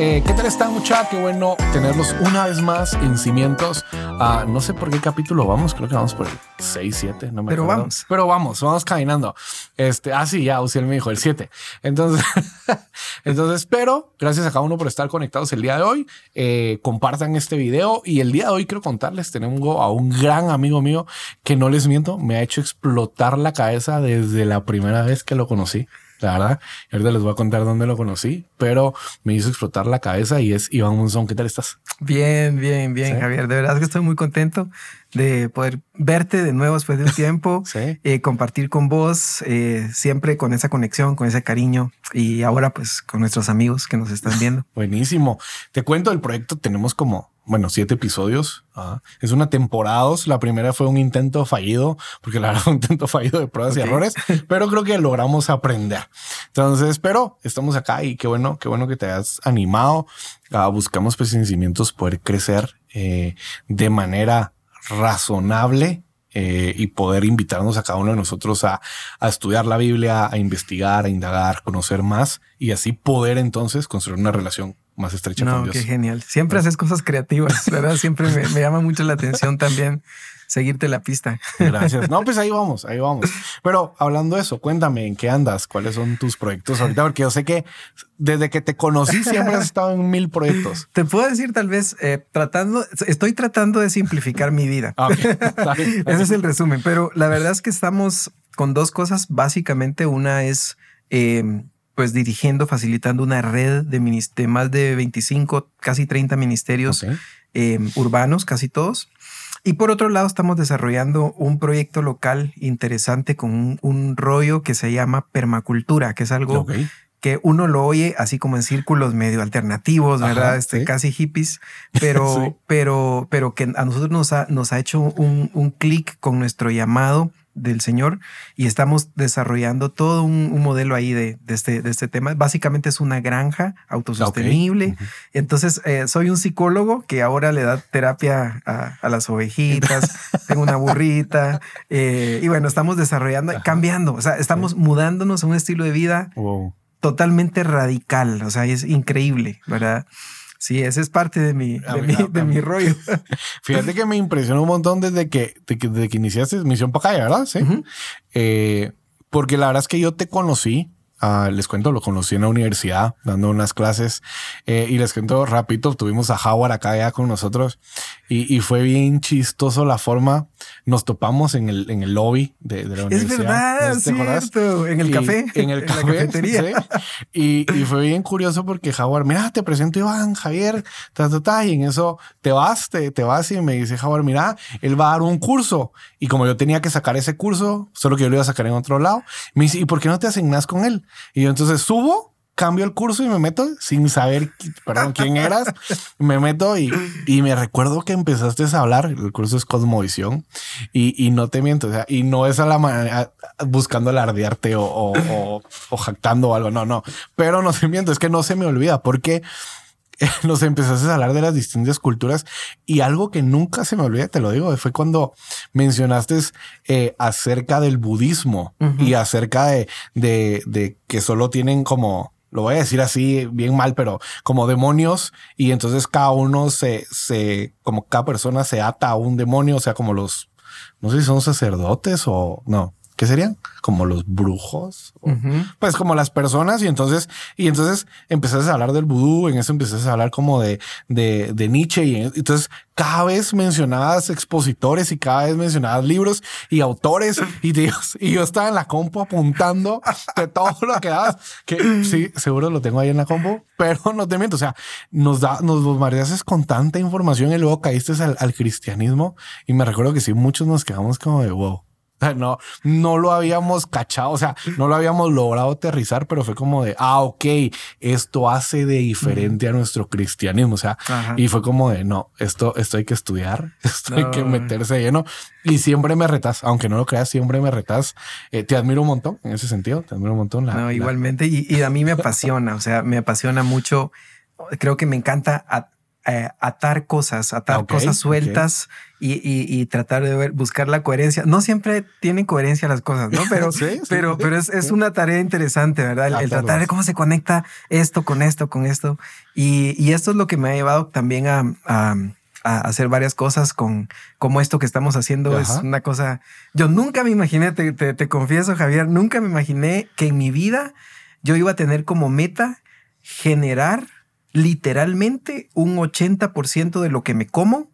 Eh, ¿Qué tal están, muchachos? Qué bueno tenerlos una vez más en Cimientos. Ah, no sé por qué capítulo vamos, creo que vamos por el 6, 7, no me Pero acuerdo. vamos. Pero vamos, vamos caminando. Este, ah, sí, ya, Uciel me dijo el 7. Entonces, entonces, pero gracias a cada uno por estar conectados el día de hoy. Eh, compartan este video y el día de hoy quiero contarles, tenemos a un gran amigo mío que no les miento, me ha hecho explotar la cabeza desde la primera vez que lo conocí. La verdad, y ahorita les voy a contar dónde lo conocí, pero me hizo explotar la cabeza y es Iván Monzón. ¿Qué tal estás? Bien, bien, bien, Sí. Javier. De verdad que estoy muy contento de poder verte de nuevo después de un tiempo, Sí. eh, compartir con vos, eh, siempre con esa conexión, con ese cariño y ahora pues con nuestros amigos que nos están viendo. Buenísimo. Te cuento el proyecto. Tenemos como, bueno, siete episodios. Es una temporada. La primera fue un intento fallido, porque la verdad fue un intento fallido de pruebas y errores, pero creo que logramos aprender. Entonces, pero estamos acá y qué bueno, qué bueno que te hayas animado. Ah, buscamos en cimientos poder crecer eh, de manera razonable. eh, y poder invitarnos a cada uno de nosotros a, a estudiar la Biblia, a investigar, a indagar, conocer más y así poder entonces construir una relación más estrecha con No, Dios. qué genial. Siempre haces cosas creativas, ¿verdad? Siempre me, me llama mucho la atención también seguirte la pista. Gracias. No, pues ahí vamos, ahí vamos. Pero hablando de eso, cuéntame en qué andas, cuáles son tus proyectos ahorita, porque yo sé que desde que te conocí siempre has estado en mil proyectos. Te puedo decir tal vez eh, tratando, estoy tratando de simplificar mi vida. Ah, ok. Está bien. Ese es el resumen, pero la verdad es que estamos con dos cosas. Básicamente, una es eh, pues dirigiendo, facilitando una red de, de más de 25, casi 30 ministerios Ok. eh, urbanos, casi todos. Y por otro lado, estamos desarrollando un proyecto local interesante con un, un rollo que se llama permacultura, que es algo Ok. que uno lo oye así como en círculos medio alternativos, Ajá, ¿verdad? Este, sí. Casi hippies, pero, Sí. pero, pero que a nosotros nos ha, nos ha hecho un, un clic con nuestro llamado del Señor y estamos desarrollando todo un, un modelo ahí de, de este, de este tema. Básicamente es una granja autosostenible. Ujú. Entonces, eh, soy un psicólogo que ahora le da terapia a, a las ovejitas, tengo una burrita, eh, y bueno, estamos desarrollando, Ajá. cambiando, o sea, estamos mudándonos a un estilo de vida Wow. totalmente radical, o sea, es increíble, ¿verdad? Sí, ese es parte de mi, A de mí- mi, de mi rollo. Fíjate que me impresionó un montón desde que, de que, desde que iniciaste Misión Pacaya, ¿verdad? Sí. Eh, porque la verdad es que yo te conocí, ah, les cuento, lo conocí en la universidad dando unas clases eh, y les cuento rapidito, tuvimos a Howard acá ya con nosotros y, y fue bien chistoso la forma, nos topamos en el, en el lobby de, de la Es universidad. verdad, ¿No cierto, en el Y- café, en el la café, cafetería. sí. Y, y fue bien curioso porque Jaguar, mira, te presento Iván, Javier, ta, ta, ta, y en eso te vas, te, te vas y me dice Jaguar, mira, él va a dar un curso. Y como yo tenía que sacar ese curso, solo que yo lo iba a sacar en otro lado, me dice, ¿y por qué no te asignas con él? Y yo entonces subo, cambio el curso y me meto sin saber, perdón, quién eras. Me meto y, y me recuerdo que empezaste a hablar. El curso es Cosmovisión y, y no te miento. O sea, y no es a la manera buscando alardearte o, o, o- o jactando o algo. No, no, pero no te miento. Es que no se me olvida porque nos empezaste a hablar de las distintas culturas y algo que nunca se me olvida, te lo digo, fue cuando mencionaste eh, acerca del budismo Ujú. y acerca de, de, de que solo tienen como, lo voy a decir así bien mal, pero como demonios y entonces cada uno se, se, como cada persona se ata a un demonio, o sea, como los, no sé si son sacerdotes o no. ¿Qué serían? Como los brujos. o- pues como las personas y entonces y entonces empezaste a hablar del vudú en eso empezaste a hablar como de de, de Nietzsche y en- entonces cada vez mencionabas expositores y cada vez mencionabas libros y autores y, Dios, y yo estaba en la compu apuntando de todo lo que dabas que sí seguro lo tengo ahí en la compu pero no te miento o sea nos da nos bombardeaste con tanta información y luego caíste al, al cristianismo y me recuerdo que sí muchos nos quedamos como de wow no, no lo habíamos cachado, o sea, no lo habíamos logrado aterrizar, pero fue como de, ah, ok, esto hace de diferente a nuestro cristianismo, o sea, Ajá. y fue como de, no, esto, esto hay que estudiar, esto hay que meterse lleno, y siempre me retas, aunque no lo creas, siempre me retas, Eh, te admiro un montón en ese sentido, te admiro un montón. La, No, la- igualmente. Y, y a mí me apasiona, o sea, me apasiona mucho. Creo que me encanta a- eh, atar cosas, atar cosas sueltas y, tratar de ver, buscar la coherencia. No siempre tienen coherencia las cosas, ¿no? Pero, pero, pero es, una tarea interesante, ¿verdad? El, tratar de cómo se conecta esto con esto, con esto. Y, esto es lo que me ha llevado también a, hacer varias cosas con como esto que estamos haciendo. Es una cosa. Yo nunca me imaginé, te, te confieso, Javier, nunca me imaginé que en mi vida yo iba a tener como meta generar literalmente un 80% de lo que me como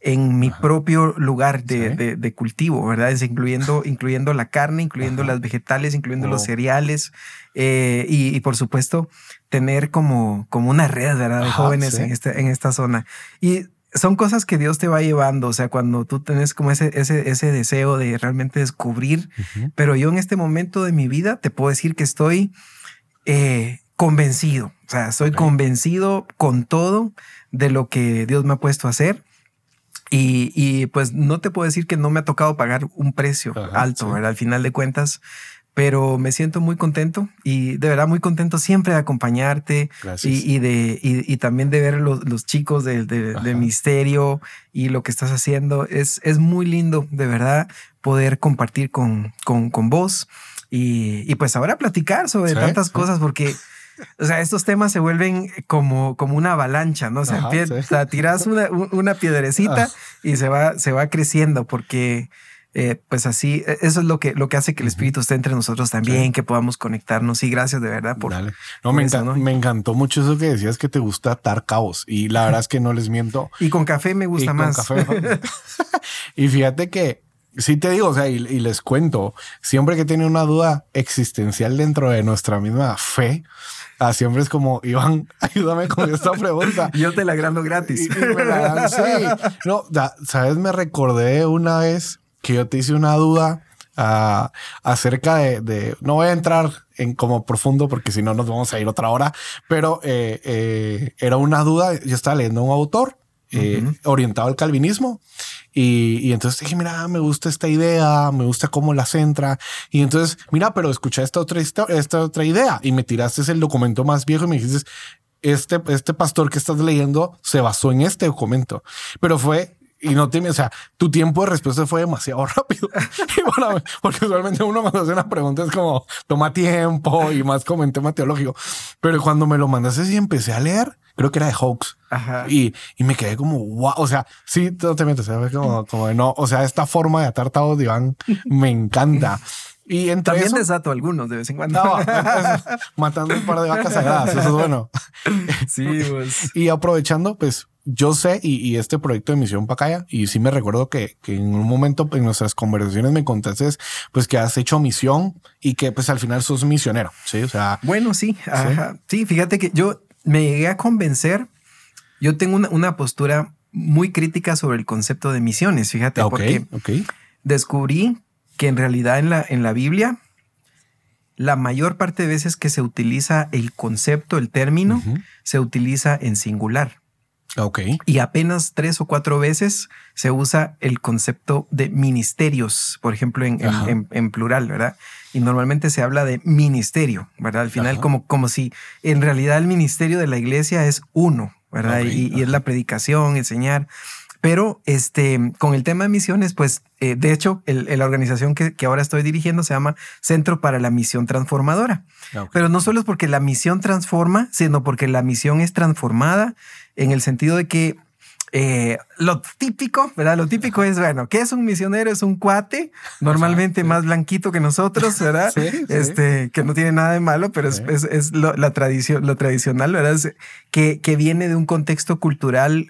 en mi propio lugar de, cultivo, ¿verdad? Es incluyendo, incluyendo la carne, incluyendo las vegetales, incluyendo los cereales eh, y, por supuesto tener como, como una red de jóvenes en, este, en esta zona. Y son cosas que Dios te va llevando, o sea, cuando tú tienes como ese, ese, ese deseo de realmente descubrir, pero yo en este momento de mi vida te puedo decir que estoy eh, convencido, o sea, soy convencido con todo de lo que Dios me ha puesto a hacer. Y, pues no te puedo decir que no me ha tocado pagar un precio alto, ¿verdad? Al final de cuentas, pero me siento muy contento y de verdad muy contento siempre de acompañarte y, de, y, también de ver los, los chicos de, de, Misterio y lo que estás haciendo. Es, es muy lindo, de verdad, poder compartir con, con, con vos y, pues ahora platicar sobre tantas cosas porque o sea, estos temas se vuelven como, como una avalancha, ¿no? O sea, tiras una, una piedrecita ah. y se va, se va creciendo porque eh, pues así, e, eso es lo que, lo que hace que el espíritu esté entre nosotros también, que podamos conectarnos. Y gracias de verdad por. No, me, me encantó mucho eso que decías que te gusta atar cabos. Y la verdad es que no les miento. Y con café me gusta más. y fíjate que sí te digo, o sea, y, les cuento, siempre que tiene una duda existencial dentro de nuestra misma fe, Ah, siempre es como, Iván, ayúdame con esta pregunta. Yo te la grando gratis. sí. No, sabes, me recordé una vez que yo te hice una duda ah, acerca de, no voy a entrar en como profundo porque si no nos vamos a ir otra hora, pero eh, eh, era una duda, yo estaba leyendo un autor eh, orientado al calvinismo y, entonces dije, mira, me gusta esta idea, me gusta cómo la centra. Y entonces, mira, pero escucha esta otra, esta otra idea y me tiraste el documento más viejo y me dijiste, este, este pastor que estás leyendo se basó en este documento, pero fue y no te, o sea, tu tiempo de respuesta fue demasiado rápido. porque usualmente uno cuando hace una pregunta es como toma tiempo y más como en tema teológico. Pero cuando me lo mandaste y empecé a leer, creo que era de Hawks. Y, y me quedé como, wow, o sea, sí, todo te miento, como, como de no, o sea, esta forma de atar de Iván me encanta. Y entre También desato algunos de vez en cuando. matando un par de vacas sagradas, eso es bueno. Sí, pues. Y aprovechando, pues yo sé, y, este proyecto de Misión Pacaya, y sí me recuerdo que, que, en un momento en nuestras conversaciones me contaste, pues que has hecho misión y que pues al final sos misionero, ¿sí? O sea... Bueno, sí, sí, fíjate que yo me llegué a convencer, yo tengo una, postura muy crítica sobre el concepto de misiones, fíjate, porque descubrí que en realidad en la, en la Biblia, la mayor parte de veces que se utiliza el concepto, el término, se utiliza en singular. Ok. Y apenas tres o cuatro veces se usa el concepto de ministerios, por ejemplo, en, plural, ¿verdad? Y normalmente se habla de ministerio, ¿verdad? Al final, como, como si en realidad el ministerio de la iglesia es uno, ¿verdad? y, es la predicación, enseñar. Pero este, con el tema de misiones, pues eh, de hecho, la organización que, ahora estoy dirigiendo se llama Centro para la Misión Transformadora. Pero no solo es porque la misión transforma, sino porque la misión es transformada en el sentido de que eh, lo típico, ¿verdad? Lo típico es, bueno, ¿qué es un misionero? Es un cuate, normalmente más blanquito que nosotros, ¿verdad? Este, que no tiene nada de malo, pero es, la tradición, lo tradicional, ¿verdad? que, que viene de un contexto cultural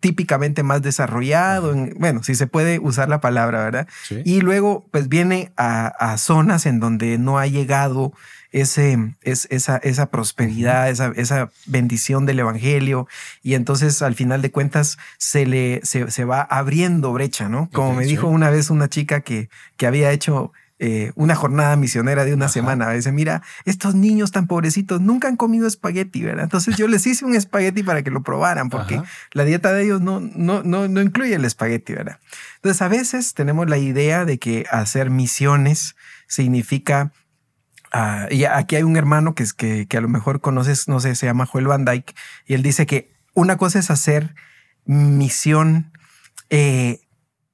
típicamente más desarrollado, bueno, si se puede usar la palabra, ¿verdad? Y luego, pues viene a, zonas en donde no ha llegado ese, es, esa, esa prosperidad, esa, esa bendición del evangelio, y entonces al final de cuentas se le se, se va abriendo brecha, ¿no? Como me dijo una vez una chica que, que había hecho eh, una jornada misionera de una semana. A veces, mira, estos niños tan pobrecitos nunca han comido espagueti, ¿verdad? Entonces yo les hice un espagueti para que lo probaran, porque la dieta de ellos no, no, no, no incluye el espagueti, ¿verdad? Entonces a veces tenemos la idea de que hacer misiones significa Uh, y aquí hay un hermano que, es que, que, a lo mejor conoces, no sé, se llama Joel Van Dyke, y él dice que una cosa es hacer misión eh,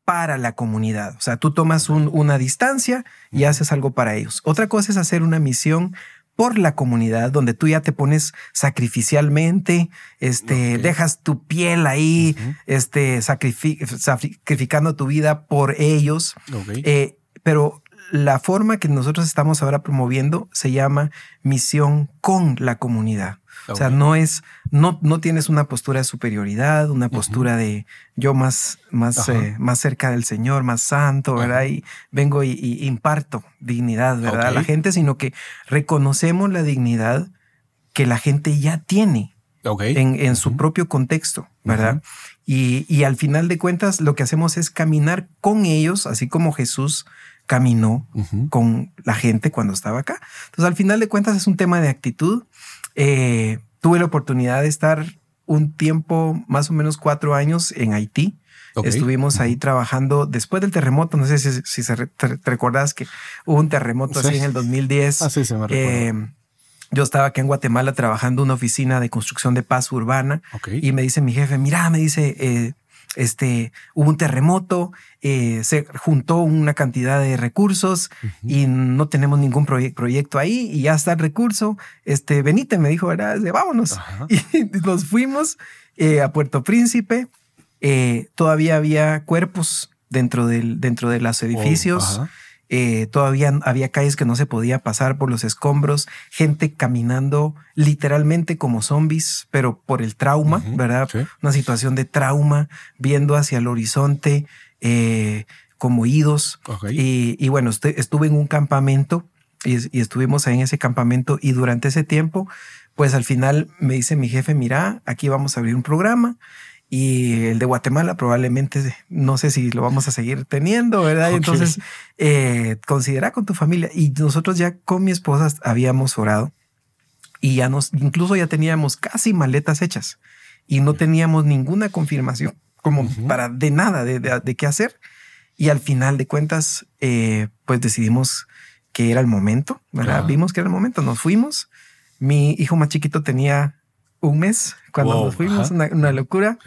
para la comunidad. O sea, tú tomas una distancia y haces algo para ellos. Otra cosa es hacer una misión por la comunidad, donde tú ya te pones sacrificialmente, este, dejas tu piel ahí, este, sacrificando tu vida por ellos. Eh, pero la forma que nosotros estamos ahora promoviendo se llama misión con la comunidad. O sea, no es, no, no tienes una postura de superioridad, una postura de yo más, más, eh, más cerca del Señor, más santo, ¿verdad? Y vengo y, imparto dignidad, ¿verdad? A la gente, sino que reconocemos la dignidad que la gente ya tiene en, en su propio contexto, ¿verdad? y, y al final de cuentas, lo que hacemos es caminar con ellos, así como Jesús caminó con la gente cuando estaba acá. Entonces, al final de cuentas, es un tema de actitud. Eh, tuve la oportunidad de estar un tiempo, más o menos cuatro años en Haití. Estuvimos ahí trabajando después del terremoto. No sé si, si te, recordás que hubo un terremoto así en el 2010. Así se me eh, yo estaba aquí en Guatemala trabajando en una oficina de construcción de paz urbana y me dice mi jefe, mira, me dice, eh, este, hubo un terremoto, eh, se juntó una cantidad de recursos y no tenemos ningún proyecto ahí y ya está el recurso. Este, Benítez me dijo, ¿verdad? vámonos. Y nos fuimos eh, a Puerto Príncipe. Eh, todavía había cuerpos dentro, del, dentro de los edificios. Eh, todavía había calles que no se podía pasar por los escombros, gente caminando literalmente como zombies, pero por el trauma, ¿verdad? Una situación de trauma, viendo hacia el horizonte, eh, como idos. Y, bueno, estuve en un campamento y, y, estuvimos ahí en ese campamento y durante ese tiempo, pues al final me dice mi jefe, mira, aquí vamos a abrir un programa y el de Guatemala probablemente no sé si lo vamos a seguir teniendo, ¿verdad? Entonces, eh, considera con tu familia. Y nosotros ya con mi esposa habíamos orado y ya nos, incluso ya teníamos casi maletas hechas y no teníamos ninguna confirmación como para de nada, de, qué hacer. Y al final de cuentas, eh, pues decidimos que era el momento, ¿verdad? Vimos que era el momento, nos fuimos. Mi hijo más chiquito tenía un mes cuando nos fuimos, una, locura.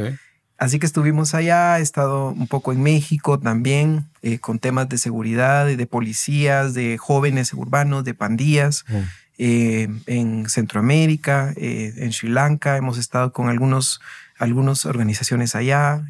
Así que estuvimos allá, he estado un poco en México también, eh, con temas de seguridad, de policías, de jóvenes urbanos, de pandillas. Eh, en Centroamérica, eh, en Sri Lanka, hemos estado con algunos, algunas organizaciones allá,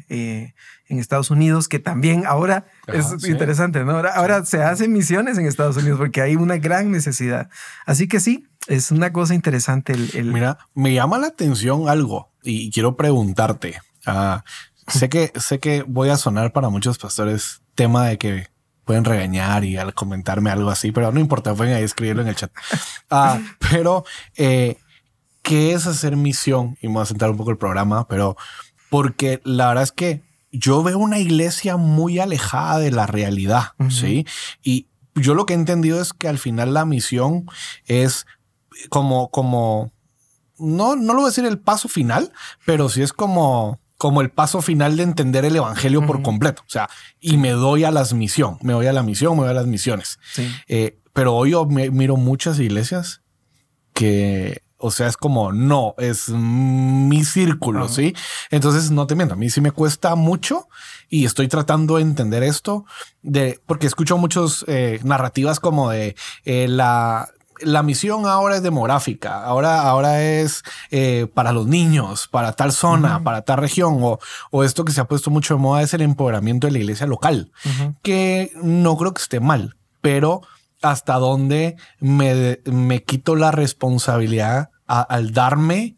en Estados Unidos, que también ahora es interesante, ¿no? Ahora, ahora se hacen misiones en Estados Unidos porque hay una gran necesidad. Así que sí, es una cosa interesante. El, Mira, me llama la atención algo y quiero preguntarte. Ah, sé que sé que voy a sonar para muchos pastores tema de que pueden regañar y al comentarme algo así, pero no importa, pueden ahí escribirlo en el chat. Ah, pero eh, ¿qué es hacer misión? Y me voy a sentar un poco el programa, pero porque la verdad es que yo veo una iglesia muy alejada de la realidad, ¿sí? Y yo lo que he entendido es que al final la misión es como, como, no, no lo voy a decir el paso final, pero sí es como, como el paso final de entender el evangelio por completo. O sea, y me doy a las misión, me doy a la misión, me doy a las misiones. Eh, pero hoy yo miro muchas iglesias que, o sea, es como, no, es mi círculo, ¿sí? Entonces, no te miento, a mí sí me cuesta mucho y estoy tratando de entender esto, de, porque escucho muchas eh, narrativas como de eh, la la misión ahora es demográfica, ahora, ahora es eh, para los niños, para tal zona, para tal región, o, o, esto que se ha puesto mucho de moda es el empoderamiento de la iglesia local, que no creo que esté mal, pero hasta dónde me, me quito la responsabilidad al darme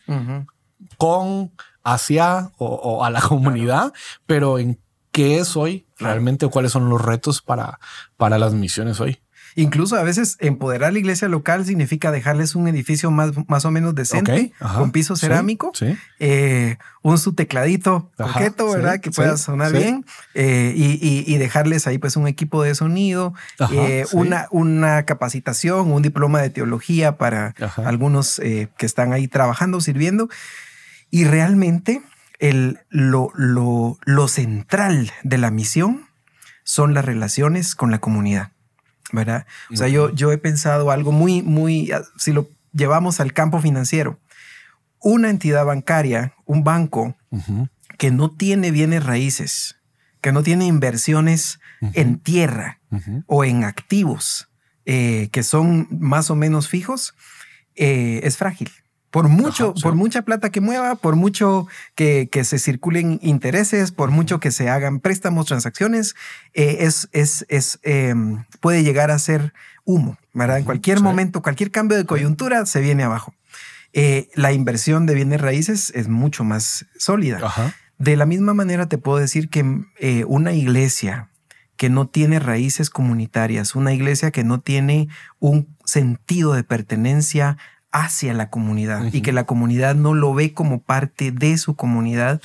con hacia o, a la comunidad, pero en qué es hoy realmente, cuáles son los retos para, para las misiones hoy. Incluso a veces empoderar la iglesia local significa dejarles un edificio más, más o menos decente, con piso cerámico, eh, un su tecladito coqueto, ¿verdad? que pueda sonar bien eh, y, dejarles ahí pues un equipo de sonido, eh, una, una capacitación, un diploma de teología para algunos que están ahí trabajando, sirviendo. Y realmente el, lo, lo, lo central de la misión son las relaciones con la comunidad. ¿Verdad? O sea, yo, yo he pensado algo muy, muy, ah, si lo llevamos al campo financiero, una entidad bancaria, un banco que no tiene bienes raíces, que no tiene inversiones en tierra o en activos eh, que son más o menos fijos, eh, es frágil. Por mucho, Ajá, sí. por mucha plata que mueva, por mucho que, que se circulen intereses, por mucho que se hagan préstamos, transacciones, eh, es, es, es, eh, puede llegar a ser humo, ¿verdad? En cualquier sí. momento, cualquier cambio de coyuntura se viene abajo. Eh, la inversión de bienes raíces es mucho más sólida. Ajá. De la misma manera te puedo decir que eh, una iglesia que no tiene raíces comunitarias, una iglesia que no tiene un sentido de pertenencia hacia la comunidad y que la comunidad no lo ve como parte de su comunidad,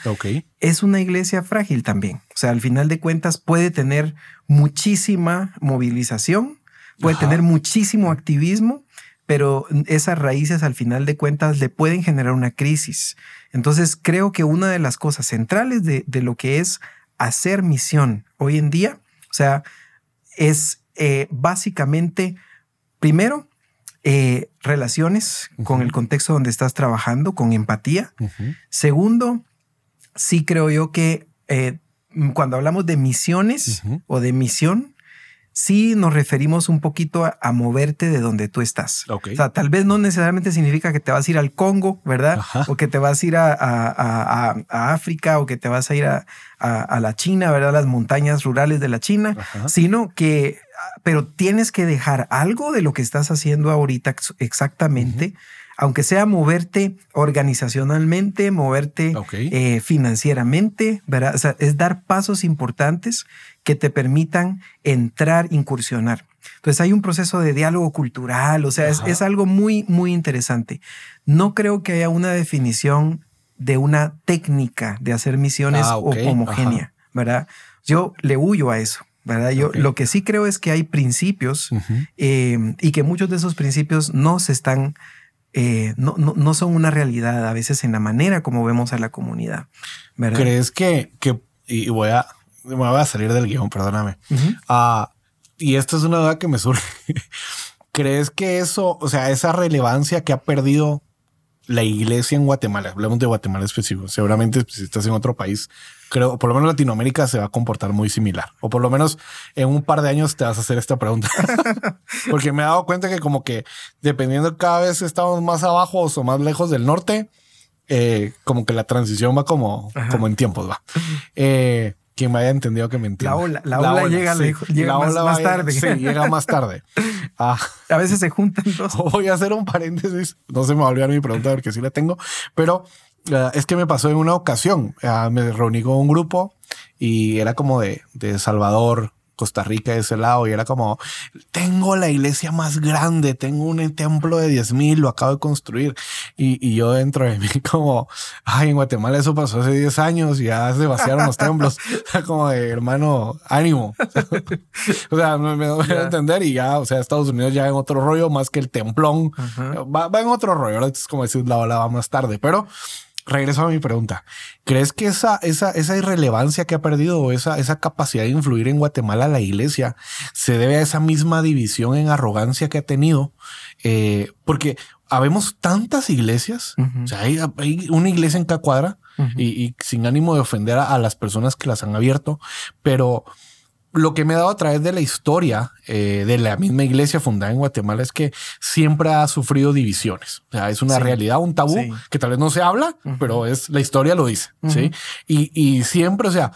es una iglesia frágil también. O sea, al final de cuentas puede tener muchísima movilización, puede Ajá. tener muchísimo activismo, pero esas raíces al final de cuentas le pueden generar una crisis. Entonces creo que una de las cosas centrales de, de lo que es hacer misión hoy en día, o sea, es eh, básicamente, primero, eh, relaciones con el contexto donde estás trabajando, con empatía. Segundo, sí creo yo que eh, cuando hablamos de misiones o de misión, sí nos referimos un poquito a, a moverte de donde tú estás. O sea, tal vez no necesariamente significa que te vas a ir al Congo, ¿verdad? Ajá. O que te vas a ir a, a- a- África o que te vas a ir a, la China, ¿verdad? Las montañas rurales de la China, Ajá. sino que, ah, pero tienes que dejar algo de lo que estás haciendo ahorita ex- exactamente, aunque sea moverte organizacionalmente, moverte eh, financieramente, ¿verdad? O sea, es dar pasos importantes que te permitan entrar, incursionar. Entonces hay un proceso de diálogo cultural, o sea, es, Ajá. es algo muy, muy interesante. No creo que haya una definición de una técnica de hacer misiones Ah, homogénea, ¿verdad? Yo le huyo a eso, ¿verdad? Yo lo que sí creo es que hay principios eh, y que muchos de esos principios no se están, eh, no, no, no son una realidad a veces en la manera como vemos a la comunidad, ¿verdad? ¿Crees que, que y voy a, me voy a salir del guion, perdóname. Ah, y esta es una duda que me surge. ¿Crees que eso, o sea, esa relevancia que ha perdido la iglesia en Guatemala, hablamos de Guatemala específico, seguramente si estás en otro país, creo, por lo menos Latinoamérica se va a comportar muy similar, o por lo menos en un par de años te vas a hacer esta pregunta, porque me he dado cuenta que como que dependiendo cada vez estamos más abajo o más lejos del norte, eh, como que la transición va como, Ajá. como en tiempos, va. Eh, quien me haya entendido que me entienda. La ola- la ola llega lejos- llega más- va más llegar- tarde. Sí, llega más tarde. Ah, A veces se juntan dos. voy a hacer un paréntesis. No se me va a olvidar mi pregunta porque sí la tengo, pero eh, es que me pasó en una ocasión. Ah, me reuní con un grupo y era como de, de Salvador, Costa Rica, de ese lado, y era como, tengo la iglesia más grande, tengo un templo de 10 mil, lo acabo de construir. Y, y yo dentro de mí como, ay, en Guatemala eso pasó hace 10 años y ya se vaciaron los templos. O sea, como de, hermano, ánimo. o sea, me, me doy a Ya. entender y ya, o sea, Estados Unidos ya en otro rollo más que el templón. Ajá. Va, va en otro rollo. Ahora es como decir la ola va más tarde, pero regreso a mi pregunta. ¿Crees que esa, esa, esa irrelevancia que ha perdido o esa, esa capacidad de influir en Guatemala la iglesia se debe a esa misma división en arrogancia que ha tenido? Eh, porque habemos tantas iglesias. O sea, hay, hay una iglesia en cada cuadra y, y sin ánimo de ofender a, a las personas que las han abierto, pero lo que me ha dado a través de la historia eh, de la misma iglesia fundada en Guatemala es que siempre ha sufrido divisiones. O sea, es una Sí. realidad, un tabú Sí. que tal vez no se habla, pero es la historia lo dice. Sí. Y, y siempre, o sea,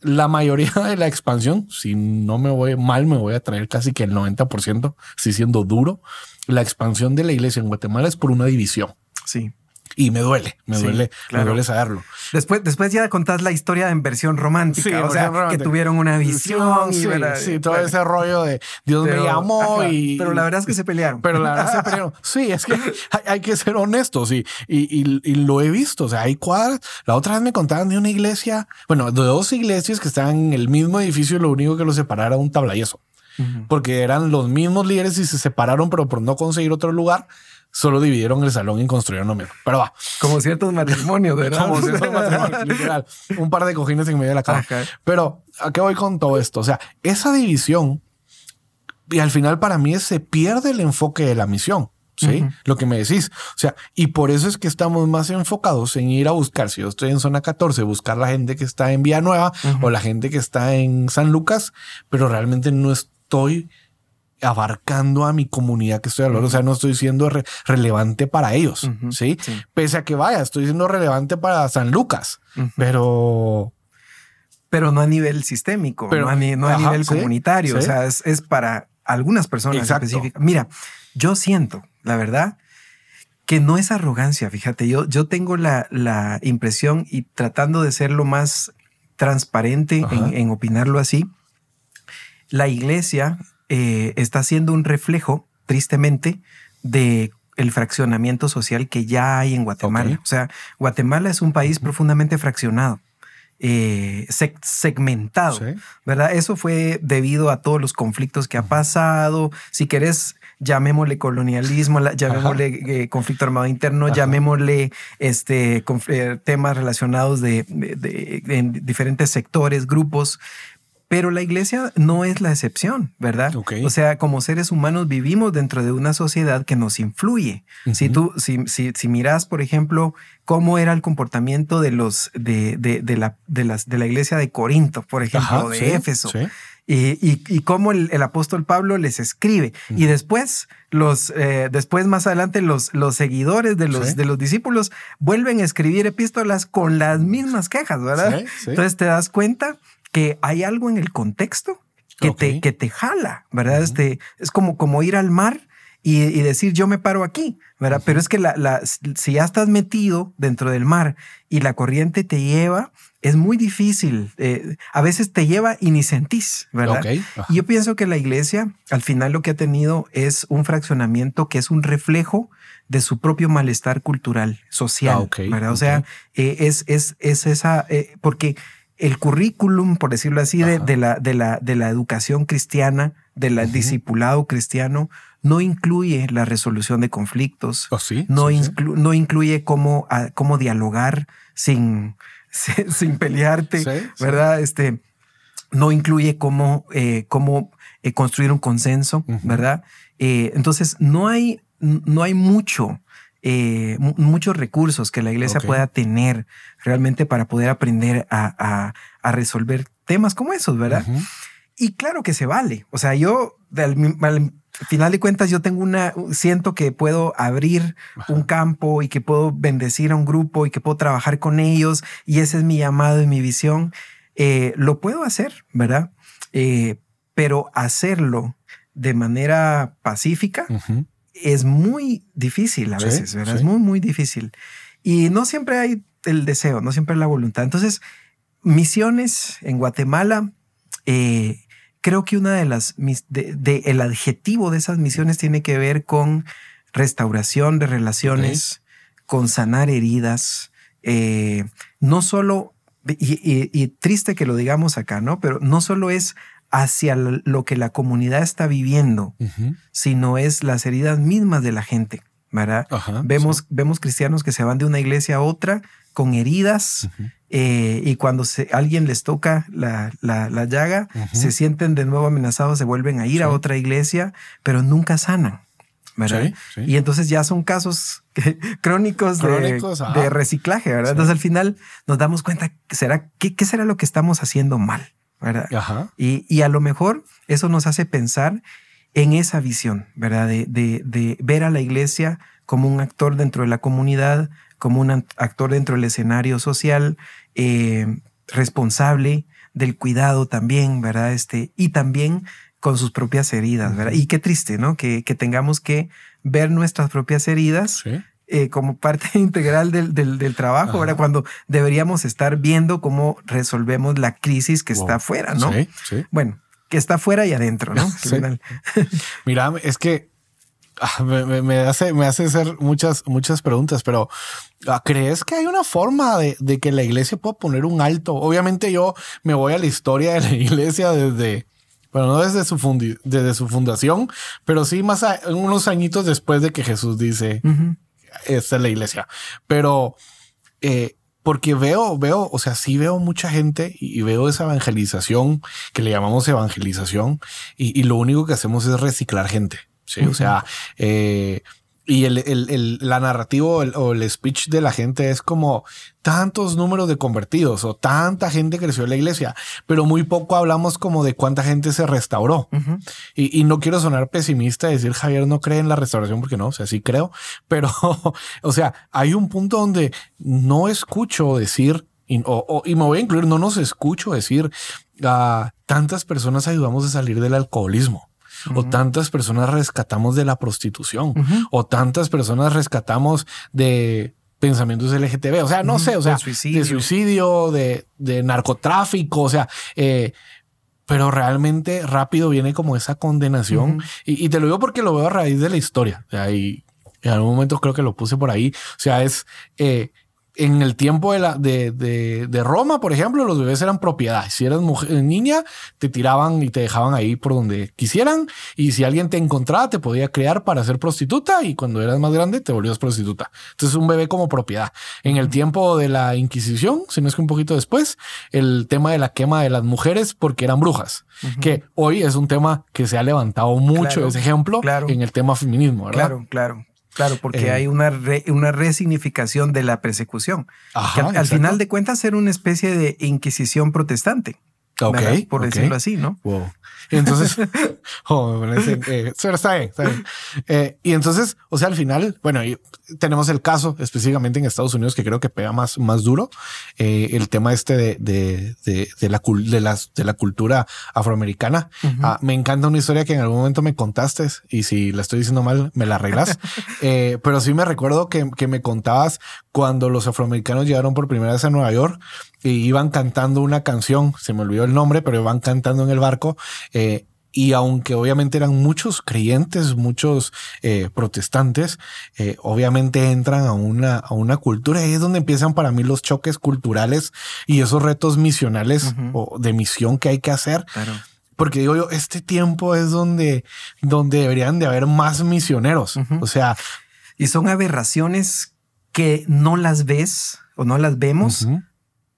la mayoría de la expansión, si no me voy mal, me voy a traer casi que el 90%, si siendo duro, la expansión de la iglesia en Guatemala es por una división. Sí. Y me duele, me Sí, duele, claro. me duele saberlo. Después, después ya contás la historia en versión romántica, Sí, o versión sea, romántica. que tuvieron una visión. y, sí, sí, todo Bueno, ese rollo de Dios pero- me llamó ajá, y. Pero la verdad es que se pelearon. Pero la verdad se pelearon. Sí, es que hay, hay que ser honestos y, y, y- y lo he visto. O sea, hay cuadras. La otra vez me contaban de una iglesia, bueno, de dos iglesias que estaban en el mismo edificio y lo único que los separaba era un tablayeso. Ujú. Porque eran los mismos líderes y se separaron, pero por no conseguir otro lugar, solo dividieron el salón y construyeron lo mismo. Pero va, Como ciertos matrimonios, ¿verdad? como literal. Un par de cojines en medio de la cama. Pero ¿a qué voy con todo esto? O sea, esa división y al final para mí se pierde el enfoque de la misión. ¿sí? Lo que me decís. O sea, y por eso es que estamos más enfocados en ir a buscar, si yo estoy en zona 14, buscar la gente que está en Villanueva o la gente que está en San Lucas, pero realmente no estoy abarcando a mi comunidad que estoy hablando. O sea, no estoy siendo relevante para ellos, ¿sí? Pese a que vaya, estoy siendo relevante para San Lucas, pero... Pero no a nivel sistémico, no a, nivel comunitario. O sea, es, para algunas personas específicas. Mira, yo siento, la verdad, que no es arrogancia. Fíjate, yo, yo tengo la, la impresión y tratando de ser lo más transparente en, en opinarlo así, la iglesia eh, está siendo un reflejo, tristemente, de el fraccionamiento social que ya hay en Guatemala. O sea, Guatemala es un país profundamente fraccionado. Eh, segmentado, ¿verdad? Eso fue debido a todos los conflictos que ha pasado. Si querés, llamémosle colonialismo, llamémosle eh, conflicto armado interno, llamémosle este, temas relacionados de, diferentes sectores, grupos, pero la iglesia no es la excepción, ¿verdad? O sea, como seres humanos vivimos dentro de una sociedad que nos influye. Si tú, si, si, si, miras, por ejemplo, cómo era el comportamiento de los de, de, la, de, las, de la iglesia de Corinto, por ejemplo, de Éfeso. Y, y, cómo el, apóstol Pablo les escribe. Y después, los, eh, después más adelante, los, los seguidores de los, de los discípulos vuelven a escribir epístolas con las mismas quejas, ¿verdad? Entonces te das cuenta que hay algo en el contexto que, te, que te jala, ¿verdad? este, es como, como ir al mar y, decir yo me paro aquí, ¿verdad? Pero es que la, si ya estás metido dentro del mar y la corriente te lleva, es muy difícil. Eh, a veces te lleva y ni sentís, ¿verdad? Y yo pienso que la iglesia al final lo que ha tenido es un fraccionamiento que es un reflejo de su propio malestar cultural, social, ah, ¿verdad? O sea, eh, es, es, es esa, eh, porque el currículum, por decirlo así, de, la, de, la, de la educación cristiana, del discipulado cristiano, no incluye la resolución de conflictos, ¿Oh, no, no, incluye cómo, cómo dialogar sin, sin pelearte, ¿verdad? Este, no incluye cómo, eh, cómo eh, construir un consenso, ¿verdad? Eh, entonces, no hay, no hay mucho eh, muchos recursos que la iglesia pueda tener realmente para poder aprender a, resolver temas como esos, ¿verdad? Y claro que se vale. O sea, yo al, final de cuentas yo tengo una, siento que puedo abrir un campo y que puedo bendecir a un grupo y que puedo trabajar con ellos y ese es mi llamado y mi visión. Eh, lo puedo hacer, ¿verdad? Eh, pero hacerlo de manera pacífica, es muy difícil a veces, ¿verdad? Es muy, muy difícil. Y no siempre hay el deseo, no siempre hay la voluntad. Entonces, misiones en Guatemala, eh, creo que una de las, de, el adjetivo de esas misiones tiene que ver con restauración de relaciones, con sanar heridas, eh, no solo, y, triste que lo digamos acá, ¿no? Pero no solo es hacia lo que la comunidad está viviendo, sino es las heridas mismas de la gente, ¿verdad? vemos, vemos cristianos que se van de una iglesia a otra con heridas eh, y cuando alguien les toca la, la, llaga, se sienten de nuevo amenazados, se vuelven a ir a otra iglesia, pero nunca sanan. ¿verdad? Y entonces ya son casos crónicos, de, reciclaje, ¿verdad? Entonces al final nos damos cuenta, ¿será, qué, ¿qué será lo que estamos haciendo mal? ¿Verdad? Y, a lo mejor eso nos hace pensar en esa visión, ¿verdad? De, ver a la iglesia como un actor dentro de la comunidad, como un actor dentro del escenario social, eh, responsable del cuidado también, ¿verdad? Este, y también con sus propias heridas, ¿verdad? Y qué triste, ¿no? Que, que tengamos que ver nuestras propias heridas ¿Sí? Eh, como parte integral del, del, trabajo, ¿verdad? Cuando deberíamos estar viendo cómo resolvemos la crisis que está afuera, ¿no? Sí, sí. Bueno, que está afuera y adentro, ¿no? Mira, es que ah, me, hace, me hace hacer muchas, muchas preguntas, pero ah, ¿crees que hay una forma de, de, que la iglesia pueda poner un alto? Obviamente yo me voy a la historia de la iglesia desde, bueno, no desde su, desde su fundación, pero sí más unos añitos después de que Jesús dice, esta es la iglesia. Pero eh, porque veo, veo, o sea, sí veo mucha gente y, veo esa evangelización que le llamamos evangelización y, lo único que hacemos es reciclar gente. Sí, o sea, eh, y el, el, el, la narrativo o el speech de la gente es como tantos números de convertidos o tanta gente creció en la iglesia, pero muy poco hablamos como de cuánta gente se restauró. y, y, no quiero sonar pesimista y decir Javier no cree en la restauración porque no, o sea, sí creo, pero o sea, hay un punto donde no escucho decir y, o, y me voy a incluir, no nos escucho decir a ah, tantas personas ayudamos a salir del alcoholismo o tantas personas rescatamos de la prostitución, o tantas personas rescatamos de pensamientos LGTB, o sea, no sé, o sea, de suicidio, de, de, narcotráfico, o sea, eh, pero realmente rápido viene como esa condenación. y, te lo digo porque lo veo a raíz de la historia. O sea, y en algún momento creo que lo puse por ahí. O sea, es eh, en el tiempo de, la, de, de, Roma, por ejemplo, los bebés eran propiedad. Si eras mujer, niña, te tiraban y te dejaban ahí por donde quisieran. Y si alguien te encontraba, te podía crear para ser prostituta. Y cuando eras más grande, te volvías prostituta. Entonces, un bebé como propiedad. En el tiempo de la Inquisición, si no es que un poquito después, el tema de la quema de las mujeres porque eran brujas. Que hoy es un tema que se ha levantado mucho, ese ejemplo, en el tema feminismo, ¿verdad? Claro, claro. Claro, porque eh. hay una, una resignificación de la persecución. al, final de cuentas era una especie de inquisición protestante. Por decirlo así, ¿no? Entonces, oh, eh, está bien, está bien. Eh, y entonces, o sea, al final, bueno, tenemos el caso específicamente en Estados Unidos que creo que pega más, más duro, eh, el tema este de, de, de, de, la, de, las, de la cultura afroamericana. Ah, me encanta una historia que en algún momento me contaste y si la estoy diciendo mal, me la arreglas. eh, pero sí me recuerdo que, que me contabas cuando los afroamericanos llegaron por primera vez a Nueva York y iban cantando una canción, se me olvidó el nombre, pero iban cantando en el barco. Eh, y aunque obviamente eran muchos creyentes, muchos eh, protestantes, eh, obviamente entran a una, a una cultura y es donde empiezan para mí los choques culturales y esos retos misionales o de misión que hay que hacer. Porque digo yo, este tiempo es donde, donde deberían de haber más misioneros. O sea. Y son aberraciones que no las ves o no las vemos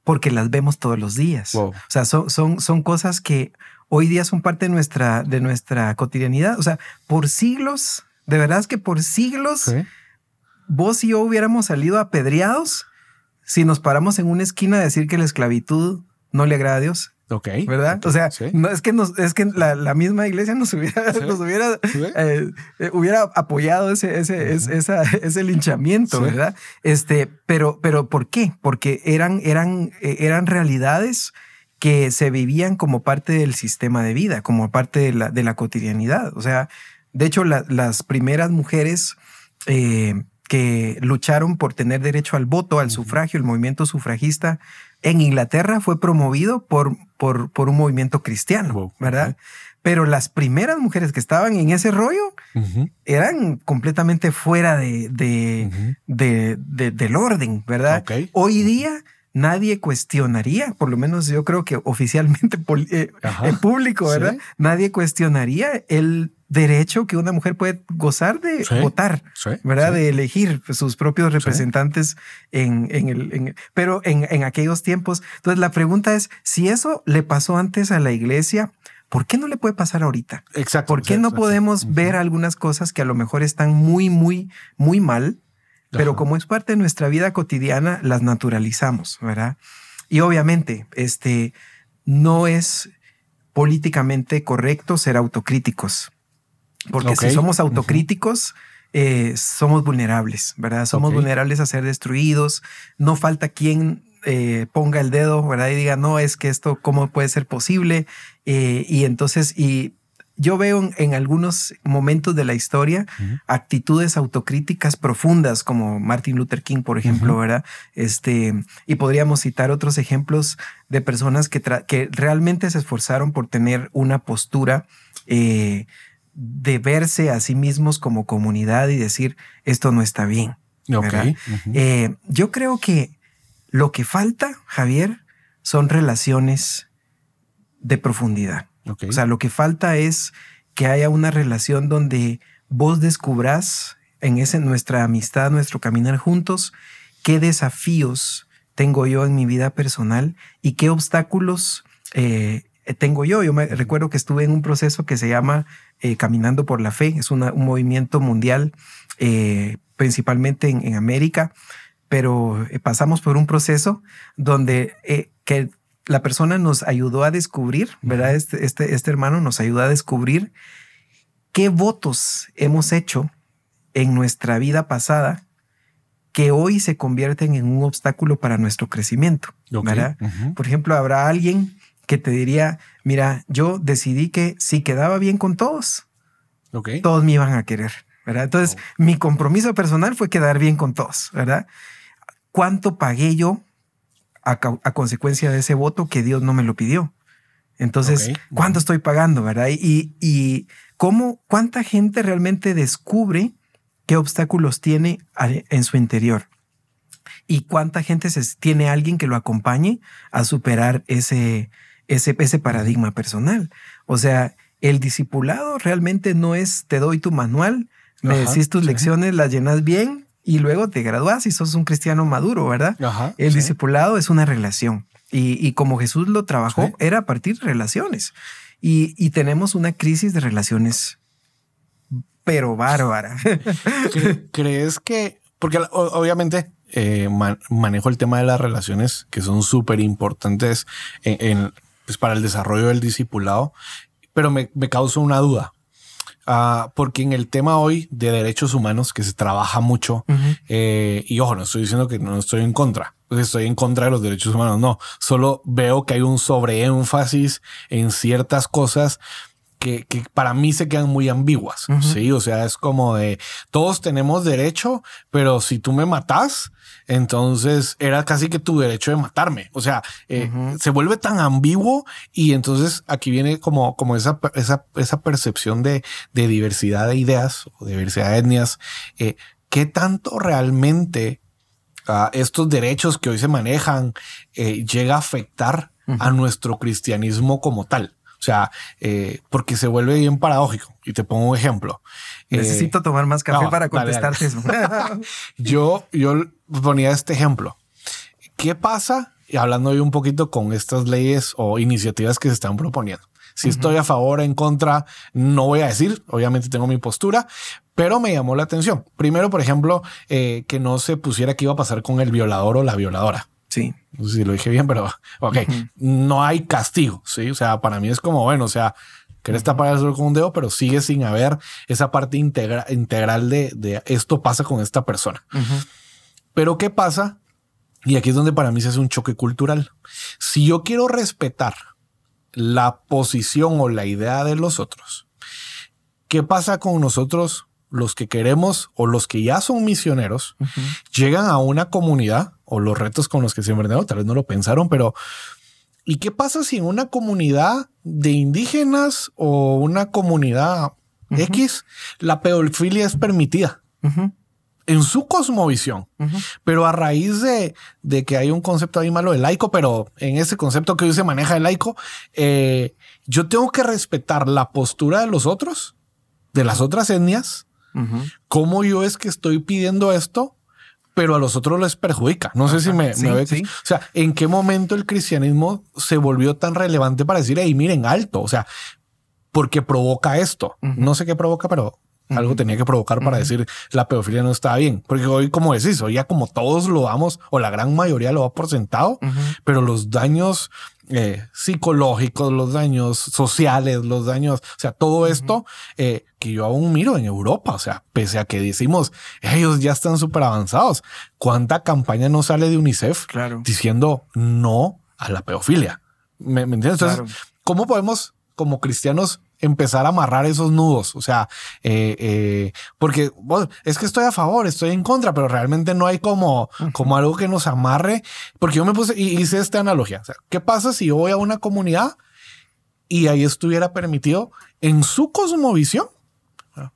porque las vemos todos los días. O sea, son, son, son cosas que hoy día son parte de nuestra, de nuestra cotidianidad. O sea, por siglos, de verdad es que por siglos, vos y yo hubiéramos salido apedreados si nos paramos en una esquina a decir que la esclavitud no le agrada a Dios. Ok. ¿Verdad? O sea, no es que nos, es que la, misma iglesia nos hubiera, nos hubiera, eh, eh, hubiera apoyado ese, ese, ese linchamiento, ¿verdad? Este, pero, pero ¿por qué? Porque eran, eran, eh, eran realidades que se vivían como parte del sistema de vida, como parte de la, de la cotidianidad. O sea, de hecho, las primeras mujeres que lucharon por tener derecho al voto, al sufragio, el movimiento sufragista, en Inglaterra fue promovido por, por, por un movimiento cristiano, ¿verdad? Pero las primeras mujeres que estaban en ese rollo eran completamente fuera de, de, del orden, ¿verdad? Hoy día nadie cuestionaría, por lo menos yo creo que oficialmente eh, en público, ¿verdad? Nadie cuestionaría el derecho que una mujer puede gozar de votar, ¿verdad? De elegir sus propios representantes en, en, el, pero en, en aquellos tiempos. Entonces la pregunta es, si eso le pasó antes a la iglesia, ¿por qué no le puede pasar ahorita? Exacto. ¿Por qué no podemos ver algunas cosas que a lo mejor están muy, muy, muy mal? Pero como es parte de nuestra vida cotidiana, las naturalizamos, ¿verdad? Y obviamente, este, no es políticamente correcto ser autocríticos. Porque si somos autocríticos, eh, somos vulnerables, ¿verdad? Somos vulnerables a ser destruidos. No falta quien eh, ponga el dedo, ¿verdad? Y diga, no, es que esto, ¿cómo puede ser posible? Eh, y entonces, y yo veo en, algunos momentos de la historia actitudes autocríticas profundas, como Martin Luther King, por ejemplo, ¿verdad? Este, y podríamos citar otros ejemplos de personas que, que realmente se esforzaron por tener una postura de verse a sí mismos como comunidad y decir, esto no está bien. Eh, yo creo que lo que falta, Javier, son relaciones de profundidad. O sea, lo que falta es que haya una relación donde vos descubras en ese, nuestra amistad, nuestro caminar juntos, qué desafíos tengo yo en mi vida personal y qué obstáculos eh, tengo yo. Yo me recuerdo que estuve en un proceso que se llama eh, Caminando por la Fe. Es un movimiento mundial, eh, principalmente en, América, pero pasamos por un proceso donde que la persona nos ayudó a descubrir, ¿verdad? Este, este, este hermano nos ayudó a descubrir qué votos hemos hecho en nuestra vida pasada que hoy se convierten en un obstáculo para nuestro crecimiento. ¿verdad? Por ejemplo, habrá alguien que te diría, mira, yo decidí que si quedaba bien con todos, todos me iban a querer. ¿verdad? Entonces, oh. mi compromiso personal fue quedar bien con todos, ¿verdad? ¿Cuánto pagué yo a, consecuencia de ese voto que Dios no me lo pidió? Entonces, ¿cuánto estoy pagando, verdad? Y, y cómo, cuánta gente realmente descubre qué obstáculos tiene en su interior y cuánta gente se, tiene alguien que lo acompañe a superar ese, ese, ese paradigma personal. O sea, el discipulado realmente no es te doy tu manual, me decís tus lecciones, las llenas bien y luego te gradúas y sos un cristiano maduro, ¿verdad? el discipulado es una relación y, como Jesús lo trabajó, era a partir de relaciones. Y, y tenemos una crisis de relaciones pero bárbara. ¿Crees que, porque obviamente eh, manejo el tema de las relaciones que son súper importantes en, pues para el desarrollo del discipulado, pero me, me causa una duda. Ah, porque en el tema hoy de derechos humanos que se trabaja mucho, eh, y ojo, no estoy diciendo que no estoy en contra, estoy en contra de los derechos humanos, no, solo veo que hay un sobreénfasis en ciertas cosas que, para mí se quedan muy ambiguas. Sí, o sea, es como de todos tenemos derecho, pero si tú me matas, entonces era casi que tu derecho de matarme. O sea, eh, se vuelve tan ambiguo y entonces aquí viene como, como esa, esa, esa percepción de, de, diversidad de ideas o diversidad de etnias. Eh, ¿Qué tanto realmente uh, estos derechos que hoy se manejan eh, llega a afectar a nuestro cristianismo como tal? O sea, porque se vuelve bien paradójico. Y te pongo un ejemplo. Eh, Necesito tomar más café para contestarte eso. yo, yo ponía este ejemplo. ¿Qué pasa? Y hablando hoy un poquito con estas leyes o iniciativas que se están proponiendo. Si estoy a favor o en contra, no voy a decir. Obviamente tengo mi postura, pero me llamó la atención. Primero, por ejemplo, eh, que no se pusiera qué iba a pasar con el violador o la violadora. Sí. No sé si lo dije bien, pero ok. No hay castigo. Sí. O sea, para mí es como, bueno, o sea, querés tapar el sol con un dedo, pero sigue sin haber esa parte integral de, esto pasa con esta persona. Pero ¿qué pasa? Y aquí es donde para mí se hace un choque cultural. Si yo quiero respetar la posición o la idea de los otros, ¿qué pasa con nosotros los que queremos o los que ya son misioneros? Llegan a una comunidad o los retos con los que se enfrentaron, tal vez no lo pensaron, pero ¿y qué pasa si en una comunidad de indígenas o una comunidad X la pedofilia es permitida? En su cosmovisión, pero a raíz de, de, que hay un concepto ahí malo de laico, pero en ese concepto que hoy se maneja de laico, eh, yo tengo que respetar la postura de los otros, de las otras etnias, cómo yo es que estoy pidiendo esto pero a los otros les perjudica. No sé si me, ve. O sea, ¿en qué momento el cristianismo se volvió tan relevante para decir, hey, miren, alto? O sea, porque provoca esto. No sé qué provoca, pero algo tenía que provocar para decir la pedofilia no estaba bien. Porque hoy, como decís, hoy ya como todos lo damos, o la gran mayoría lo da por sentado, pero los daños eh, psicológicos, los daños sociales, los daños, o sea, todo esto eh, que yo aún miro en Europa, o sea, pese a que decimos, ellos ya están súper avanzados, ¿cuánta campaña no sale de UNICEF diciendo no a la pedofilia? ¿Me, entiendes? Entonces, ¿cómo podemos como cristianos empezar a amarrar esos nudos. O sea, eh, eh, porque es que estoy a favor, estoy en contra, pero realmente no hay como, como algo que nos amarre. Porque yo me puse y hice esta analogía. O sea, ¿qué pasa si yo voy a una comunidad y ahí estuviera permitido en su cosmovisión?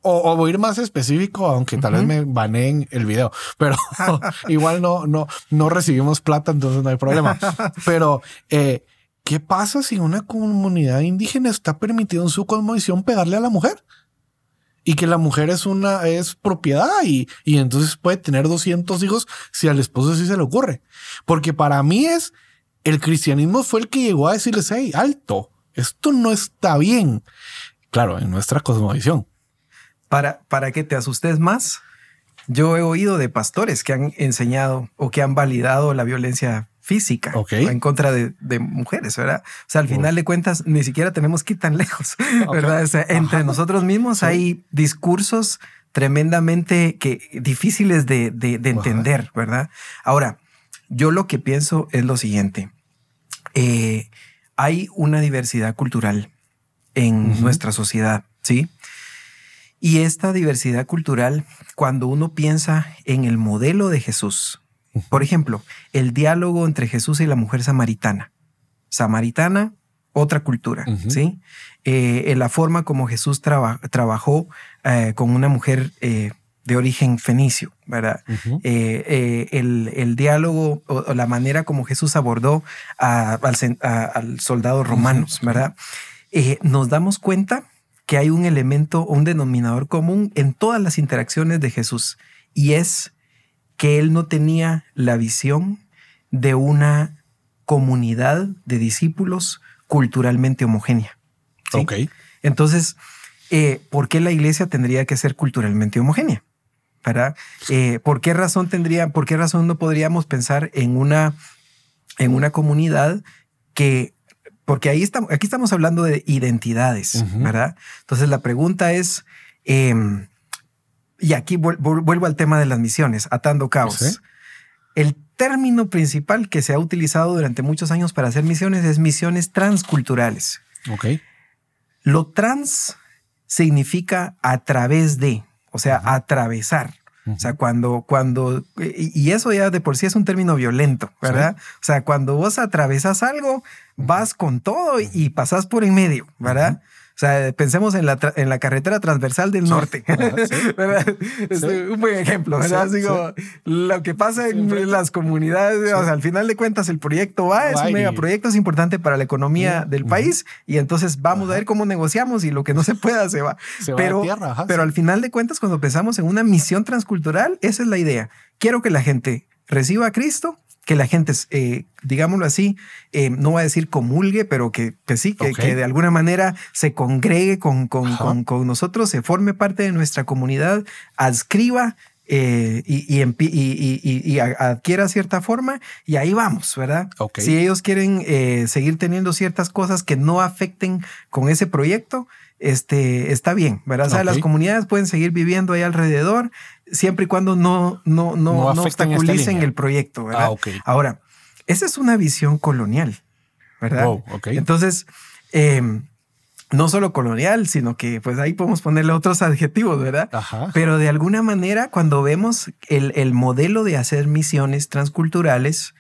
O, voy a ir más específico, aunque tal vez me baneen el video, pero igual no, no, no recibimos plata, entonces no hay problema. Pero eh, ¿Qué pasa si una comunidad indígena está permitido en su cosmovisión pegarle a la mujer? Y que la mujer es una, es propiedad y, y entonces puede tener 200 hijos si al esposo sí se le ocurre. Porque para mí es, el cristianismo fue el que llegó a decirles, hey, alto, esto no está bien. Claro, en nuestra cosmovisión. Para, para que te asustes más, yo he oído de pastores que han enseñado o que han validado la violencia física en contra de, mujeres, ¿verdad? O sea, al final de cuentas, ni siquiera tenemos que ir tan lejos, ¿verdad? O sea, entre nosotros mismos hay discursos tremendamente que, difíciles de, entender, ¿verdad? Ahora, yo lo que pienso es lo siguiente. Eh, hay una diversidad cultural en nuestra sociedad, ¿sí? Y esta diversidad cultural, cuando uno piensa en el modelo de Jesús, por ejemplo, el diálogo entre Jesús y la mujer samaritana. Samaritana, otra cultura, ¿sí? Eh, en la forma como Jesús trabajó eh, con una mujer eh, de origen fenicio, ¿verdad? el, diálogo o, la manera como Jesús abordó al, soldado romanos, ¿verdad? nos damos cuenta que hay un elemento, un denominador común en todas las interacciones de Jesús y es que él no tenía la visión de una comunidad de discípulos culturalmente homogénea. Ok. Entonces, eh, ¿por qué la iglesia tendría que ser culturalmente homogénea? ¿Verdad? Eh, ¿Por qué razón tendría, por qué razón no podríamos pensar en una, en una comunidad que porque ahí estamos, aquí estamos hablando de identidades, ¿verdad? Entonces la pregunta es, em, y aquí vuelvo al tema de las misiones, atando caos. El término principal que se ha utilizado durante muchos años para hacer misiones es misiones transculturales. Ok. Lo trans significa a través de, o sea, atravesar. O sea, cuando, cuando, y eso ya de por sí es un término violento, ¿verdad? O sea, cuando vos atravesas algo, vas con todo y pasas por en medio, ¿verdad? O sea, pensemos en la, en la carretera transversal del norte. es un buen ejemplo, ¿verdad? Digo, lo que pasa en las comunidades, o sea, al final de cuentas el proyecto va, es un megaproyecto, es importante para la economía del país y entonces vamos a ver cómo negociamos y lo que no se pueda se va. pero, pero al final de cuentas, cuando pensamos en una misión transcultural, esa es la idea. Quiero que la gente reciba a Cristo que la gente, eh, digámoslo así, eh, no va a decir comulgue, pero que, sí, que, de alguna manera se congregue con, con, con, nosotros, se forme parte de nuestra comunidad, adscriba eh, y, y, adquiera cierta forma y ahí vamos, ¿verdad? Si ellos quieren seguir teniendo ciertas cosas que no afecten con ese proyecto, este, está bien, ¿verdad? O sea, las comunidades pueden seguir viviendo ahí alrededor siempre y cuando no, no, no, no, obstaculicen el proyecto, ¿verdad? Ah, Ahora, esa es una visión colonial, ¿verdad? Entonces, em, no solo colonial, sino que pues ahí podemos ponerle otros adjetivos, ¿verdad? Pero de alguna manera, cuando vemos el, el modelo de hacer misiones transculturales,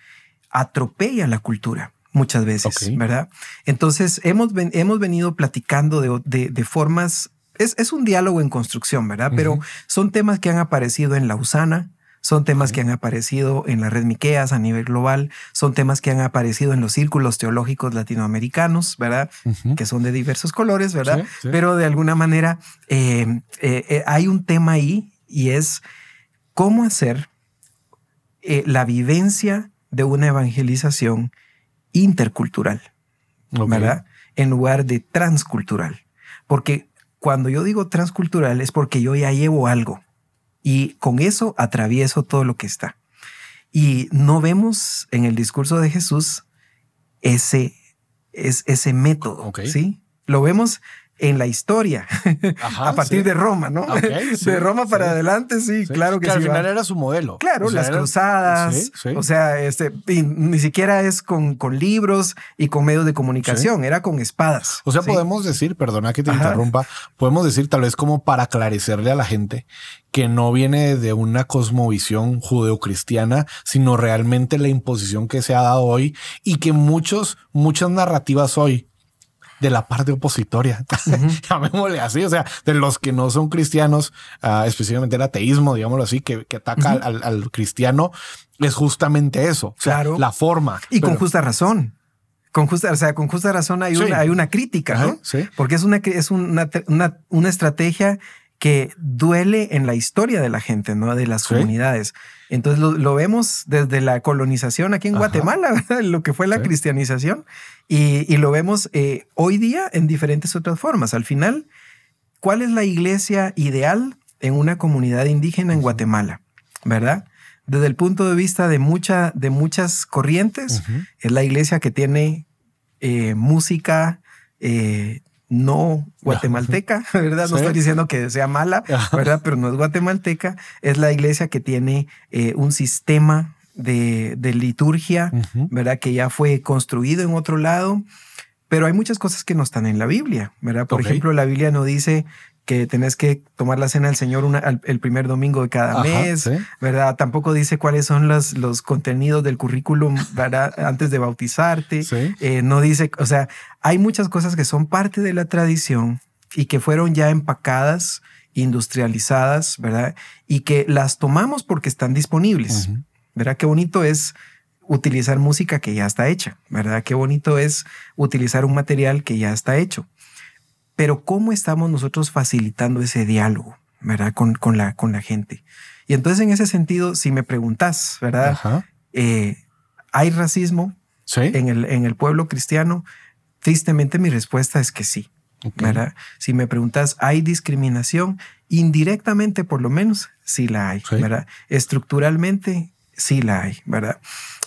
atropella la cultura muchas veces, ¿verdad? Entonces, hemos, hemos venido platicando de, de, formas, es, es, un diálogo en construcción, ¿verdad? Pero son temas que han aparecido en Lausana, son temas que han aparecido en la red Miqueas a nivel global, son temas que han aparecido en los círculos teológicos latinoamericanos, ¿verdad? Que son de diversos colores, ¿verdad? Pero de alguna manera eh, eh, eh, hay un tema ahí y es cómo hacer la vivencia de una evangelización intercultural, ¿verdad? En lugar de transcultural. Porque cuando yo digo transcultural es porque yo ya llevo algo y con eso atravieso todo lo que está. Y no vemos en el discurso de Jesús ese, es, ese método, ¿sí? Lo vemos en la historia a partir de Roma, ¿no? de Roma para adelante, sí, claro que, sí. Al final era su modelo. Claro, las cruzadas, o sea, este, ni siquiera es con, con, libros y con medios de comunicación, era con espadas. O sea, podemos decir, perdona que te interrumpa, podemos decir tal vez como para aclarecerle a la gente que no viene de una cosmovisión judeocristiana, sino realmente la imposición que se ha dado hoy y que muchos, muchas narrativas hoy de la parte opositoria, llamémosle así, o sea, de los que no son cristianos, uh, específicamente el ateísmo, digámoslo así, que, que ataca al, cristiano, es justamente eso, claro. la forma. Y con justa razón. Con justa, o sea, con justa razón hay, una, hay una crítica, ¿no? Sí. Porque es una, es una, una, una estrategia que duele en la historia de la gente, ¿no? De las comunidades. Entonces lo, vemos desde la colonización aquí en Guatemala, lo que fue la cristianización, y, lo vemos eh, hoy día en diferentes otras formas. Al final, ¿cuál es la iglesia ideal en una comunidad indígena en Guatemala? ¿Verdad? Desde el punto de vista de, mucha, de muchas corrientes, es la iglesia que tiene eh, música, eh, no guatemalteca, ¿verdad? No estoy diciendo que sea mala, ¿verdad? Pero no es guatemalteca. Es la iglesia que tiene eh, un sistema de, liturgia, ¿verdad? Que ya fue construido en otro lado. Pero hay muchas cosas que no están en la Biblia, ¿verdad? Por ejemplo, la Biblia no dice que tenés que tomar la cena del Señor el primer domingo de cada mes, ¿verdad? Tampoco dice cuáles son los, los contenidos del currículum, ¿verdad? Antes de bautizarte. Eh, no dice, o sea, hay muchas cosas que son parte de la tradición y que fueron ya empacadas, industrializadas, ¿verdad? Y que las tomamos porque están disponibles, ¿verdad? Qué bonito es utilizar música que ya está hecha, ¿verdad? Qué bonito es utilizar un material que ya está hecho. Pero ¿cómo estamos nosotros facilitando ese diálogo, verdad? Con, con, la, con la gente. Y entonces en ese sentido, si me preguntas, ¿verdad? Eh, ¿Hay racismo en, el, en el pueblo cristiano? Tristemente mi respuesta es que sí. ¿verdad? Si me preguntas, ¿hay discriminación? Indirectamente, por lo menos, sí la hay, ¿verdad? Estructuralmente, sí la hay, ¿verdad?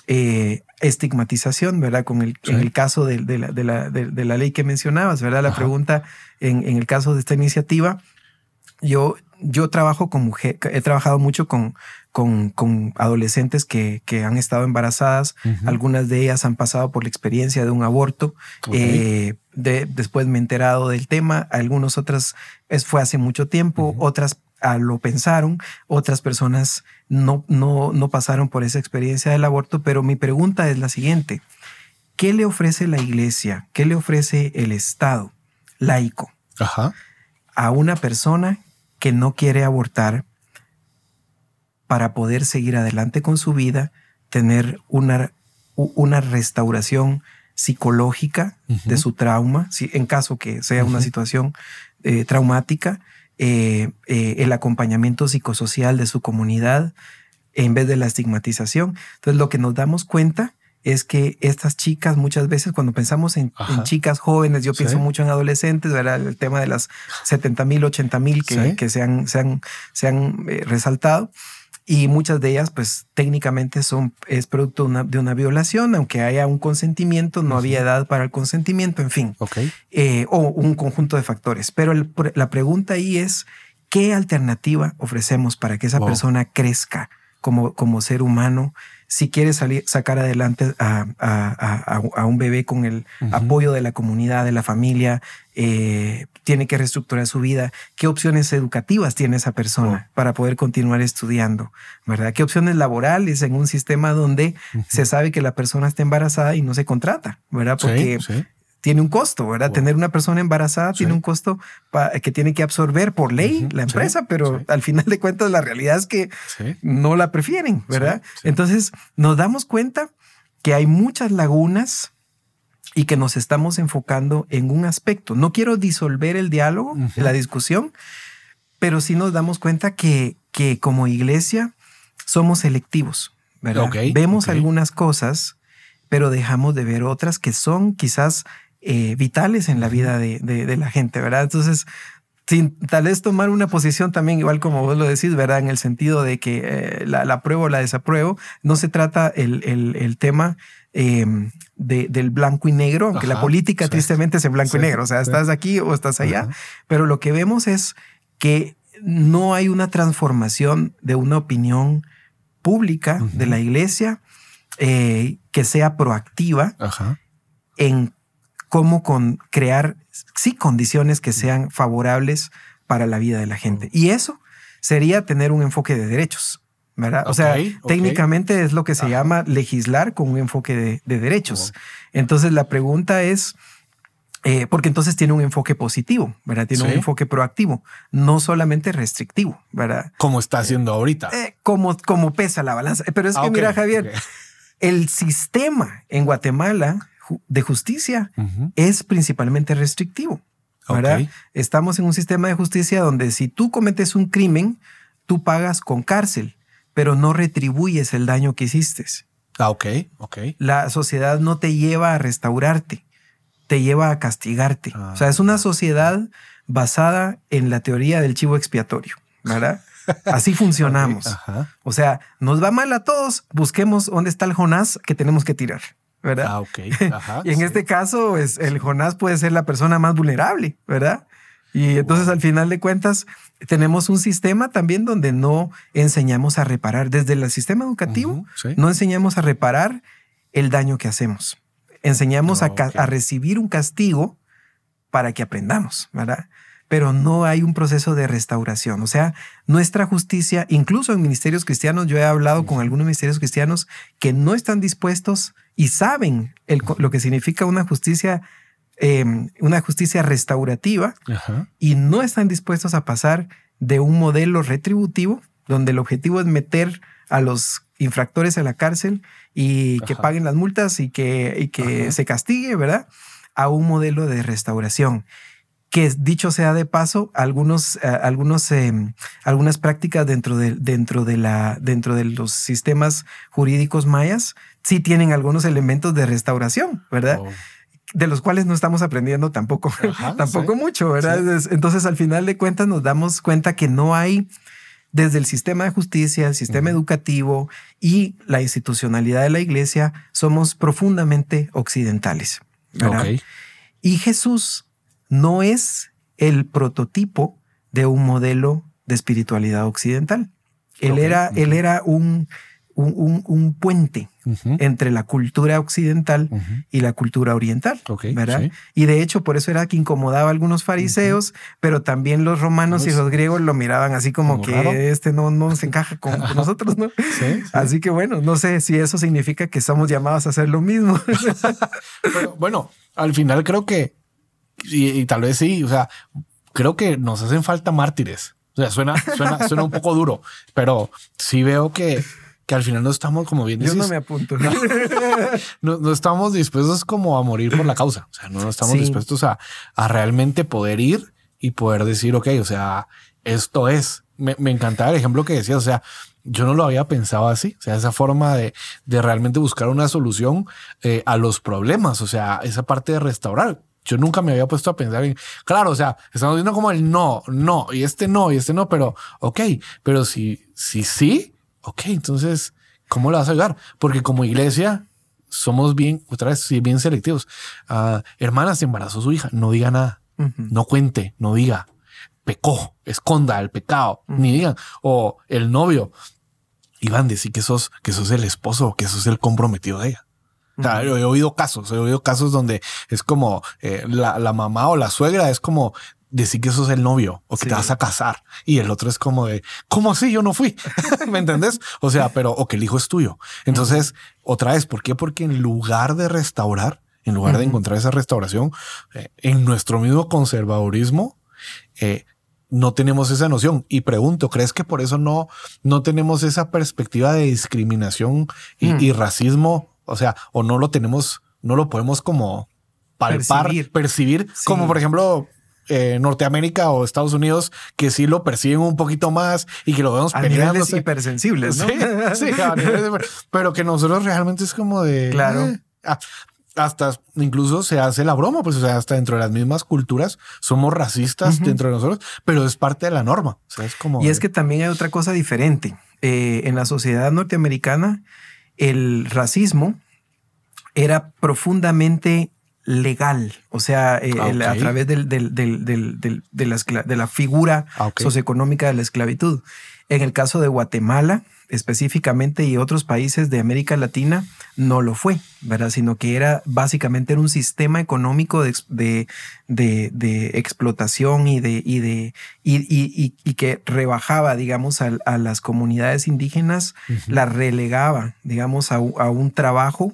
Eh, estigmatización, ¿verdad? Con el, en el caso de, la, de, la, de, la, ley que mencionabas, ¿verdad? La pregunta en, en, el caso de esta iniciativa, yo, yo trabajo con mujer, he trabajado mucho con, con, con adolescentes que, que, han estado embarazadas, algunas de ellas han pasado por la experiencia de un aborto, eh, de, después me he enterado del tema, algunas otras es, fue hace mucho tiempo, otras lo pensaron, otras personas no, no, no pasaron por esa experiencia del aborto, pero mi pregunta es la siguiente. ¿Qué le ofrece la iglesia? ¿Qué le ofrece el Estado laico a una persona que no quiere abortar para poder seguir adelante con su vida, tener una, una restauración psicológica de su trauma, si, en caso que sea una situación eh, traumática, eh, eh, el acompañamiento psicosocial de su comunidad en vez de la estigmatización. Entonces, lo que nos damos cuenta es que estas chicas muchas veces cuando pensamos en, chicas jóvenes, yo pienso mucho en adolescentes, ¿verdad? el tema de las 70 mil, 80 mil que, que, se han, se han, se han eh, resaltado y muchas de ellas pues técnicamente son es producto de una, violación aunque haya un consentimiento no había edad para el consentimiento en fin. Eh, o un conjunto de factores. Pero la pregunta ahí es qué alternativa ofrecemos para que esa persona crezca como, como ser humano si quiere salir, sacar adelante a, a, un bebé con el apoyo de la comunidad, de la familia, eh, tiene que reestructurar su vida, qué opciones educativas tiene esa persona para poder continuar estudiando, ¿verdad? ¿Qué opciones laborales en un sistema donde se sabe que la persona está embarazada y no se contrata, ¿verdad? Porque tiene un costo, ¿verdad? Tener una persona embarazada tiene un costo que tiene que absorber por ley la empresa, pero al final de cuentas la realidad es que no la prefieren, ¿verdad? Entonces nos damos cuenta que hay muchas lagunas y que nos estamos enfocando en un aspecto. No quiero disolver el diálogo, la discusión, pero sí nos damos cuenta que, que como iglesia somos selectivos, ¿verdad? Vemos algunas cosas, pero dejamos de ver otras que son quizás eh, vitales en la vida de, de, la gente, ¿verdad? Entonces, sin tal vez tomar una posición también, igual como vos lo decís, ¿verdad? En el sentido de que eh, la, la, apruebo o la desapruebo, no se trata el, el, el tema em, de, del blanco y negro, aunque la política tristemente es en blanco y negro, o sea, estás aquí o estás allá, pero lo que vemos es que no hay una transformación de una opinión pública de la iglesia eh, que sea proactiva en cómo con crear, sí, condiciones que sean favorables para la vida de la gente. Y eso sería tener un enfoque de derechos. ¿verdad? o sea, técnicamente es lo que se llama legislar con un enfoque de, derechos. Entonces la pregunta es, eh, porque entonces tiene un enfoque positivo, ¿verdad? Tiene un enfoque proactivo, no solamente restrictivo, ¿verdad? Como está haciendo ahorita. Eh, como, como pesa la balanza. Pero es que, ah, mira, Javier, el sistema en Guatemala de justicia es principalmente restrictivo. ¿verdad? Estamos en un sistema de justicia donde si tú cometes un crimen, tú pagas con cárcel, pero no retribuyes el daño que hiciste. Ah, ok, ok. La sociedad no te lleva a restaurarte, te lleva a castigarte. Ah. O sea, es una sociedad basada en la teoría del chivo expiatorio, ¿verdad? Así funcionamos. O sea, nos va mal a todos, busquemos dónde está el Jonás que tenemos que tirar, ¿verdad? Ah, ok. Ajá. y en sí. este caso, es, el Jonás puede ser la persona más vulnerable, ¿verdad? Y entonces al final de cuentas tenemos un sistema también donde no enseñamos a reparar. Desde el sistema educativo sí. no enseñamos a reparar el daño que hacemos. Enseñamos a, a recibir un castigo para que aprendamos, ¿verdad? Pero no hay un proceso de restauración. O sea, nuestra justicia, incluso en ministerios cristianos, yo he hablado con algunos ministerios cristianos que no están dispuestos y saben el lo que significa una justicia, eh, una justicia restaurativa Ajá. y no están dispuestos a pasar de un modelo retributivo donde el objetivo es meter a los infractores a la cárcel y que Ajá. paguen las multas y que, y que se castigue, ¿verdad? A un modelo de restauración. Que dicho sea de paso, algunos, eh, algunos, eh, algunas prácticas dentro de, dentro, de la, dentro de los sistemas jurídicos mayas sí tienen algunos elementos de restauración, ¿verdad? Oh, de los cuales no estamos aprendiendo tampoco, Ajá, tampoco sí. mucho, ¿verdad? Sí. Entonces, al final de cuentas, nos damos cuenta que no hay desde el sistema de justicia, el sistema educativo y la institucionalidad de la iglesia, somos profundamente occidentales. ¿verdad? ok. Y Jesús no es el prototipo de un modelo de espiritualidad occidental. Él, era, él era un, un, un- un puente entre la cultura occidental y la cultura oriental. ¿verdad? sí. Y de hecho, por eso era que incomodaba a algunos fariseos, pero también los romanos y los griegos lo miraban así como, como que raro. este no, no se encaja con, con nosotros, ¿no? Sí, sí. Así que bueno, no sé si eso significa que estamos llamados a hacer lo mismo. Pero bueno, al final creo que, y, y tal vez sí, o sea, creo que nos hacen falta mártires. O sea, suena, suena, suena un poco duro, pero sí veo que, que al final no estamos como bien Yo no me apunto. no, no estamos dispuestos como a morir por la causa. O sea, no estamos Sí. dispuestos a, a realmente poder ir y poder decir, ok, o sea, esto es. Me, me encantaba el ejemplo que decías, o sea, yo no lo había pensado así, o sea, esa forma de, de realmente buscar una solución eh, a los problemas, o sea, esa parte de restaurar. Yo nunca me había puesto a pensar en, claro, o sea, estamos viendo como el no, no, y este no, y este no, pero ok, pero si, si sí, ok, entonces, ¿cómo le vas a ayudar? Porque como iglesia somos bien, otra vez, bien selectivos. Ah, hermana, se embarazó su hija, no diga nada, no cuente, no diga, pecó, esconda el pecado, ni digan, o el novio, Iván, decir que sos, que sos el esposo, que sos el comprometido de ella. O sea, he oído casos, he oído casos donde es como eh, la, la mamá o la suegra es como decir que sos el novio o que Sí. te vas a casar y el otro es como de cómo así yo no fui me entendés o sea pero o que el hijo es tuyo. Entonces otra vez por qué porque en lugar de restaurar en lugar de encontrar esa restauración eh, en nuestro mismo conservadurismo eh, no tenemos esa noción. Y pregunto crees que por eso no no tenemos esa perspectiva de discriminación y, Mm. y racismo o sea o no lo tenemos no lo podemos como palpar Percibir. percibir, Sí. como por ejemplo eh, Norteamérica o Estados Unidos que sí lo perciben un poquito más y que lo vemos A niveles peleándose. hipersensibles, ¿no? Sí, sí, a niveles de- pero que nosotros realmente es como de Claro. eh, ah, hasta incluso se hace la broma, pues o sea, hasta dentro de las mismas culturas somos racistas dentro de nosotros, pero es parte de la norma. O sea, es como Y es que también hay otra cosa diferente. Eh, en la sociedad norteamericana, el racismo era profundamente legal, o sea, eh, Ah, el- a través del- de, la, escla- de la figura Ah, socioeconómica de la esclavitud. En el caso de Guatemala, específicamente, y otros países de América Latina, no lo fue, ¿verdad? Sino que era básicamente era un sistema económico de, de, de- de explotación y de, y de y, y- que rebajaba, digamos, a, a las comunidades indígenas, Ujú. las relegaba, digamos, a, a un trabajo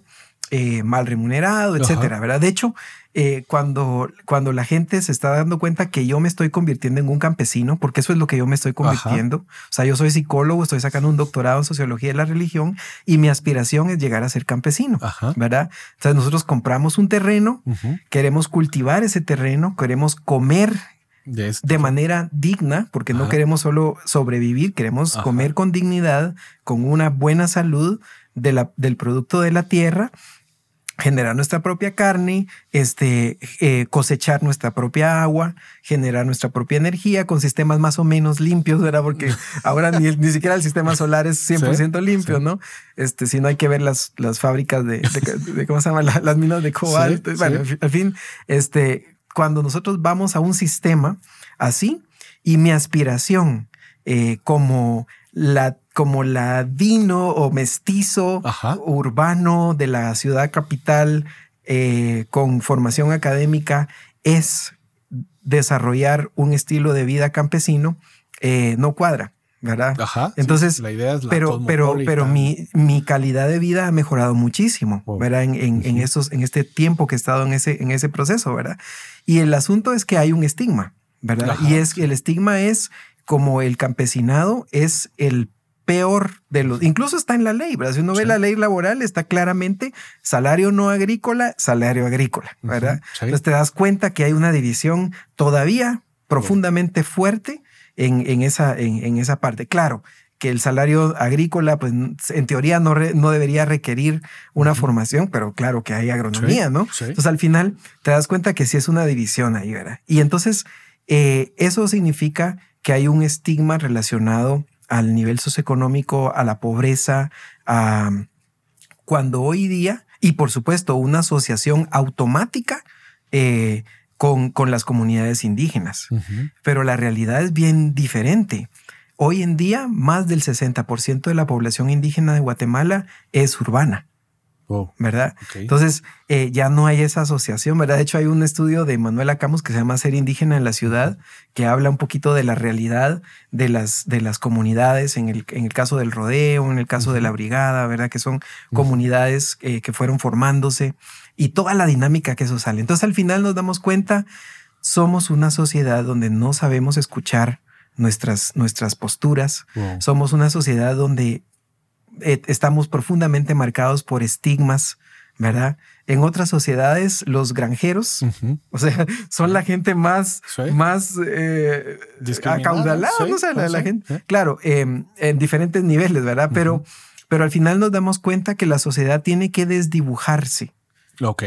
eh, mal remunerado, Ajá. etcétera, ¿verdad? De hecho, eh, cuando, cuando la gente se está dando cuenta que yo me estoy convirtiendo en un campesino, porque eso es lo que yo me estoy convirtiendo. O sea, yo soy psicólogo, estoy sacando un doctorado en sociología de la religión y mi aspiración es llegar a ser campesino, ¿verdad? Entonces nosotros compramos un terreno, queremos cultivar ese terreno, queremos comer de, manera digna, porque no queremos solo sobrevivir, queremos comer con dignidad, con una buena salud de la, del producto de la tierra generar nuestra propia carne, este, eh, cosechar nuestra propia agua, generar nuestra propia energía con sistemas más o menos limpios, ¿verdad? Porque ahora ni, ni siquiera el sistema solar es 100% limpio, ¿no? Este, si no hay que ver las, las fábricas de, ¿cómo se llama? las minas de cobalto. bueno, al fin, este, cuando nosotros vamos a un sistema así y mi aspiración eh, como la como ladino o mestizo urbano de la ciudad capital eh, con formación académica es desarrollar un estilo de vida campesino, eh, no cuadra. ¿verdad? Entonces, la idea es la pero, pero, pero mi, mi, calidad de vida ha mejorado muchísimo, oh. ¿verdad? En, en, en, estos, en este tiempo que he estado en ese, en ese proceso, ¿verdad? Y el asunto es que hay un estigma, ¿verdad? Y es que el estigma es como el campesinado es el peor de los, incluso está en la ley, ¿verdad? Si uno ve la ley laboral, está claramente salario no agrícola, salario agrícola, ¿verdad? Entonces te das cuenta que hay una división todavía profundamente fuerte en, en esa, en, esa parte. Claro, que el salario agrícola, pues en teoría no, no debería requerir una formación, pero claro que hay agronomía, ¿no? Entonces al final te das cuenta que sí es una división ahí, ¿verdad? Y entonces eh, eso significa que hay un estigma relacionado al nivel socioeconómico, a la pobreza, a, cuando hoy día, y por supuesto una asociación automática eh, con, con, las comunidades indígenas. Pero la realidad es bien diferente. Hoy en día, más del 60% de la población indígena de Guatemala es urbana. ¿Verdad? Entonces, eh, ya no hay esa asociación, ¿verdad? De hecho, hay un estudio de Manuela Camus que se llama Ser indígena en la ciudad, que habla un poquito de la realidad de las, de las comunidades, en el, en el caso del rodeo, en el caso de la brigada, ¿verdad? Que son comunidades eh, que fueron formándose y toda la dinámica que eso sale. Entonces, al final nos damos cuenta, somos una sociedad donde no sabemos escuchar nuestras, nuestras posturas, somos una sociedad donde eh, estamos profundamente marcados por estigmas, ¿verdad? En otras sociedades, los granjeros, o sea, son la gente más, más eh, acaudalada, no sé, la, gente. Claro, em, en diferentes niveles, ¿verdad? Pero, pero al final nos damos cuenta que la sociedad tiene que desdibujarse.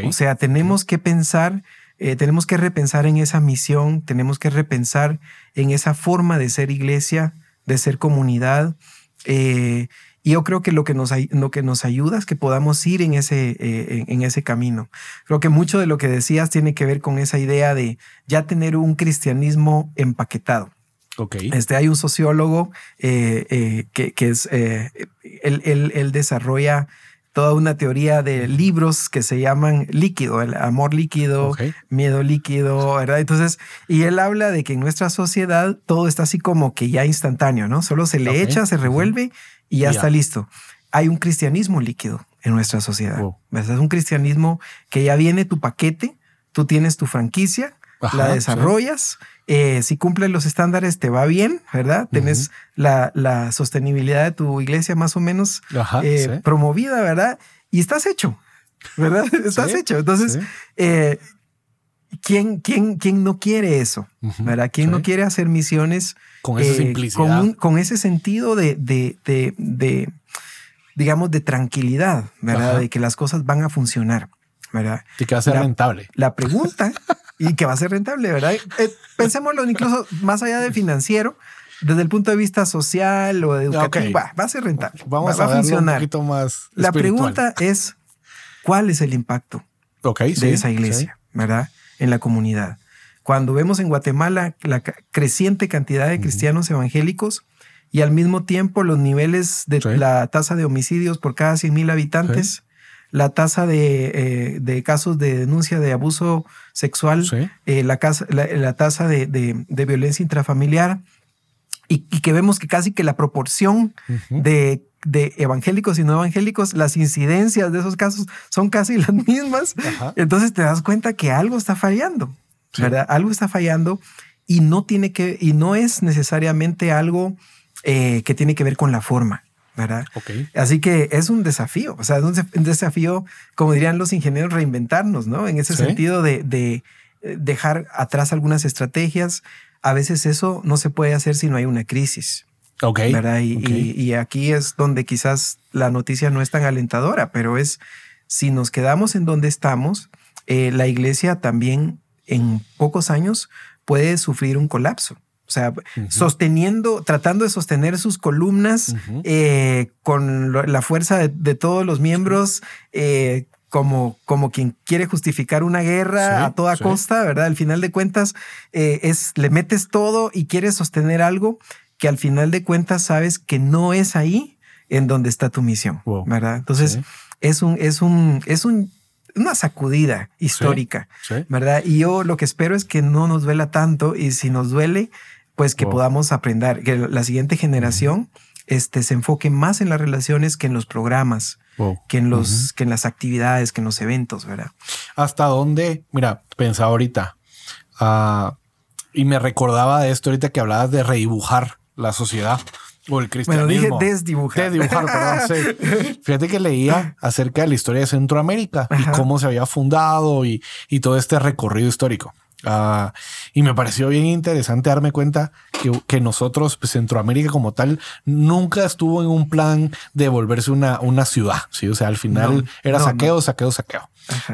O sea, tenemos que pensar, eh, tenemos que repensar en esa misión, tenemos que repensar en esa forma de ser iglesia, de ser comunidad. Eh, y yo creo que lo que nos, lo que nos ayuda es que podamos ir en ese, eh, en, ese camino. Creo que mucho de lo que decías tiene que ver con esa idea de ya tener un cristianismo empaquetado. Okay. Este, hay un sociólogo eh, eh, que, que, es, él, él, desarrolla toda una teoría de libros que se llaman líquido, el amor líquido, miedo líquido, ¿verdad? Entonces, y él habla de que en nuestra sociedad todo está así como que ya instantáneo, ¿no? Solo se le echa, se revuelve y ya, está listo. Hay un cristianismo líquido en nuestra sociedad. Es un cristianismo que ya viene tu paquete, tú tienes tu franquicia, la desarrollas, eh, si cumples los estándares te va bien, ¿verdad? Tienes la, sostenibilidad de tu iglesia más o menos eh, promovida, ¿verdad? Y estás hecho, ¿verdad? Estás hecho. Entonces, eh, ¿quién, quién, quién no quiere eso? ¿Verdad? ¿Quién no quiere hacer misiones con esa simplicidad? Con, ese sentido de, de, digamos, de tranquilidad, ¿verdad? De que las cosas van a funcionar, ¿verdad? Y que va a ser rentable. La pregunta, y que va a ser rentable, ¿verdad? Eh, pensémoslo incluso más allá de financiero, desde el punto de vista social o educativo, va, a ser rentable. Vamos a, funcionar. un poquito más. La pregunta es: ¿cuál es el impacto de esa iglesia, verdad? En la comunidad. Cuando vemos en Guatemala la creciente cantidad de cristianos evangélicos y al mismo tiempo los niveles de la tasa de homicidios por cada 100 mil habitantes, la tasa eh, de, casos de denuncia de abuso sexual, eh, la, la, tasa de, violencia intrafamiliar, y, que vemos que casi que la proporción de de evangélicos y no evangélicos, las incidencias de esos casos son casi las mismas. Entonces te das cuenta que algo está fallando, ¿verdad? Algo está fallando y no tiene que, y no es necesariamente algo eh, que tiene que ver con la forma. ¿verdad? Así que es un desafío, o sea, es un desafío, como dirían los ingenieros, reinventarnos, ¿no? En ese sentido de, de, eh, dejar atrás algunas estrategias. A veces eso no se puede hacer si no hay una crisis. Ok. ¿verdad? Y, aquí es donde quizás la noticia no es tan alentadora, pero es si nos quedamos en donde estamos, eh, la iglesia también en pocos años puede sufrir un colapso. O sea, sosteniendo, tratando de sostener sus columnas eh, con la fuerza de, todos los miembros, eh, como, como quien quiere justificar una guerra a toda costa, ¿verdad? Al final de cuentas, es le metes todo y quieres sostener algo que al final de cuentas sabes que no es ahí en donde está tu misión, ¿verdad? Entonces es un, es un, es un, una sacudida histórica, ¿verdad? Y yo lo que espero es que no nos duela tanto y si nos duele, pues que podamos aprender, que la siguiente generación este, se enfoque más en las relaciones que en los programas, que en los, que en las actividades, que en los eventos, ¿verdad? Hasta dónde, mira, pensaba ahorita, ah, y me recordaba de esto ahorita que hablabas de redibujar la sociedad o el cristianismo. Bueno, dije desdibujar. Desdibujar, perdón. Sí. Fíjate que leía acerca de la historia de Centroamérica y cómo se había fundado y, y todo este recorrido histórico. Ah, y me pareció bien interesante darme cuenta que, que nosotros, pues, Centroamérica como tal, nunca estuvo en un plan de volverse una, una ciudad. Sí, o sea, al final era saqueo, saqueo, saqueo.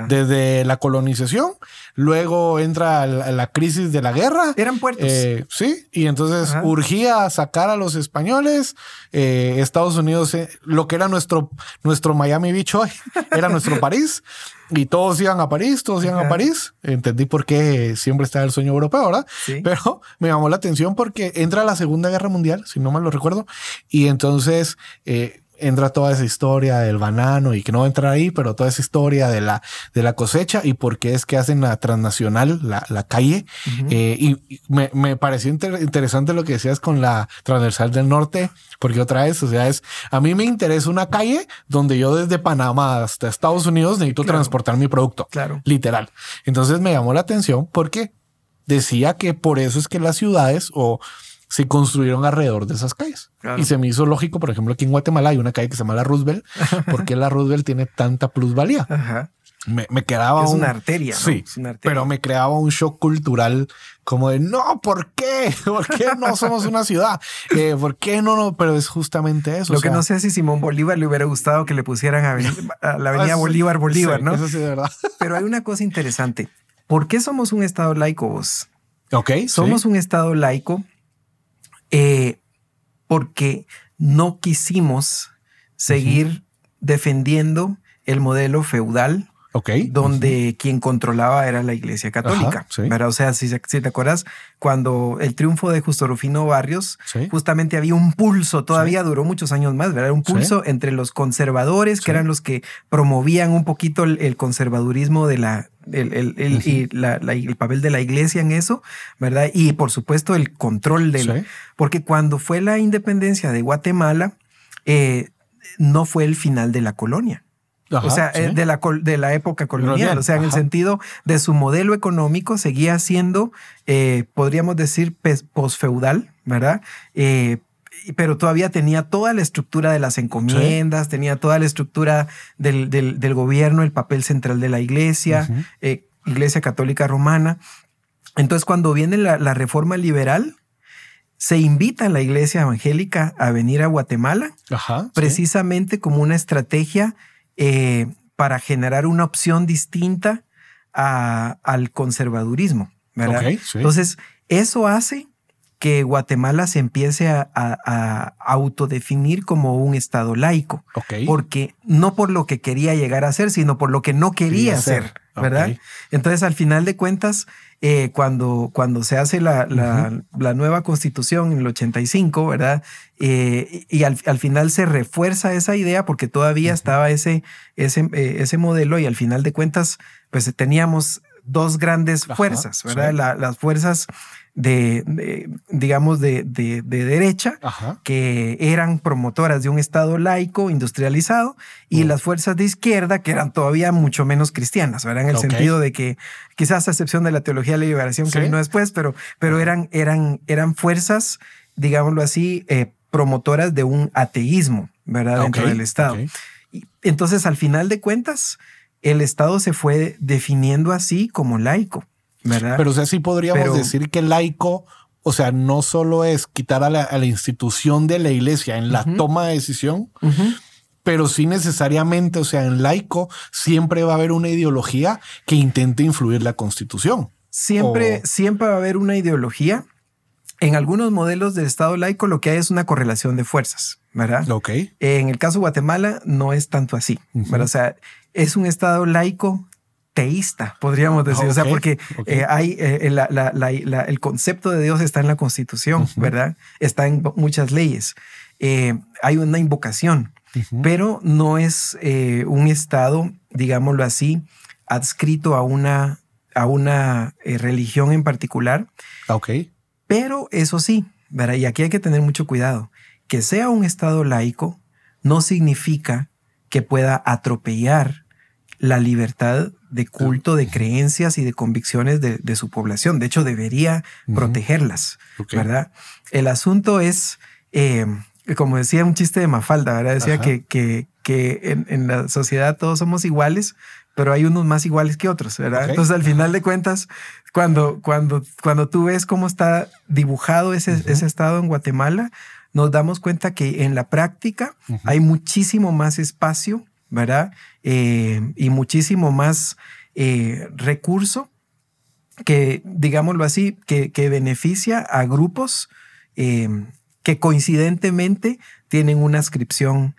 Desde la colonización, luego entra la, crisis de la guerra. Eran puertos. Eh, sí, y entonces urgía sacar a los españoles. Eh, Estados Unidos, eh, lo que era nuestro, nuestro Miami Beach hoy, era nuestro París. Y todos iban a París, todos iban a París. Entendí por qué siempre está el sueño europeo, ¿verdad? Pero me llamó la atención porque entra la Segunda Guerra Mundial, si no mal lo recuerdo. Y entonces entra toda esa historia del banano y que no va a entrar ahí, pero toda esa historia de la, de la cosecha y por qué es que hacen la transnacional, la, la calle. Eh, y, me, me, pareció interesante lo que decías con la transversal del norte, porque otra vez, o sea, es, a mí me interesa una calle donde yo desde Panamá hasta Estados Unidos necesito transportar mi producto. Claro. Literal. Entonces me llamó la atención porque decía que por eso es que las ciudades o se construyeron alrededor de esas calles. Y se me hizo lógico, por ejemplo, aquí en Guatemala hay una calle que se llama la Roosevelt, porque la Roosevelt tiene tanta plusvalía. Me, me, quedaba es una arteria. Sí, pero me creaba un shock cultural como de no, ¿por qué? ¿Por qué no somos una ciudad? Eh, ¿Por qué no? no? Pero es justamente eso. Lo que no sé si Simón Bolívar le hubiera gustado que le pusieran a, la avenida Bolívar Bolívar, ¿no? Eso sí, de verdad. Pero hay una cosa interesante. ¿Por qué somos un estado laico vos? Ok. Somos un estado laico eh, porque no quisimos seguir defendiendo el modelo feudal donde quien controlaba era la Iglesia Católica. O sea, si, te acuerdas, cuando el triunfo de Justo Rufino Barrios, justamente había un pulso, todavía duró muchos años más, ¿verdad? Un pulso entre los conservadores, que eran los que promovían un poquito el, conservadurismo de la, el, y el papel de la iglesia en eso, ¿verdad? Y por supuesto el control de la... Porque cuando fue la independencia de Guatemala, eh, no fue el final de la colonia o sea, eh, de, la, de la época colonial, o sea, en el sentido de su modelo económico seguía siendo, eh, podríamos decir, posfeudal, ¿verdad? Eh, pero todavía tenía toda la estructura de las encomiendas, tenía toda la estructura del, del, gobierno, el papel central de la iglesia, iglesia católica romana. Entonces, cuando viene la, la reforma liberal, se invita a la iglesia evangélica a venir a Guatemala, precisamente como una estrategia eh, para generar una opción distinta al conservadurismo. ¿verdad? Entonces, eso hace que Guatemala se empiece a, autodefinir como un Estado laico. Porque no por lo que quería llegar a ser, sino por lo que no quería, ser, ¿verdad? Entonces, al final de cuentas, eh, cuando, cuando se hace la, la, nueva constitución en el 85, ¿verdad? Eh, y al, final se refuerza esa idea porque todavía estaba ese, ese, eh, ese modelo y al final de cuentas, pues teníamos dos grandes fuerzas, ¿verdad? las fuerzas de, digamos, de, de, derecha, que eran promotoras de un Estado laico, industrializado, y las fuerzas de izquierda, que eran todavía mucho menos cristianas, ¿verdad? En el sentido de que, quizás a excepción de la teología de la liberación que vino después, pero, pero eran, eran, eran fuerzas, digámoslo así, eh, promotoras de un ateísmo, ¿verdad? Dentro del Estado. entonces, al final de cuentas, el Estado se fue definiendo así como laico. Pero o sea, sí podríamos decir que laico, o sea, no solo es quitar a la, institución de la iglesia en la toma de decisión, pero sí necesariamente, o sea, en laico siempre va a haber una ideología que intente influir la constitución. Siempre, siempre va a haber una ideología. En algunos modelos del Estado laico lo que hay es una correlación de fuerzas, ¿verdad? Ok. En el caso de Guatemala no es tanto así, O sea, es un Estado laico teísta, podríamos decir. o sea, porque eh, hay eh, el concepto de Dios está en la Constitución, ¿verdad? Está en muchas leyes. Eh, hay una invocación, pero no es un Estado, digámoslo así, adscrito a una, a una religión en particular. Ok. Pero eso sí, ¿verdad? Y aquí hay que tener mucho cuidado. Que sea un Estado laico no significa que pueda atropellar la libertad de culto, de creencias y de convicciones de, su población. De hecho, debería protegerlas, ¿verdad? El asunto es, eh, como decía un chiste de Mafalda, ¿verdad? Decía que, que, que en, la sociedad todos somos iguales, pero hay unos más iguales que otros, ¿verdad? Entonces, al final de cuentas, cuando, cuando, cuando tú ves cómo está dibujado ese, ese estado en Guatemala, nos damos cuenta que en la práctica hay muchísimo más espacio ¿verdad? Eh, y muchísimo más eh, recurso que, digámoslo así, que, beneficia a grupos eh, que coincidentemente tienen una inscripción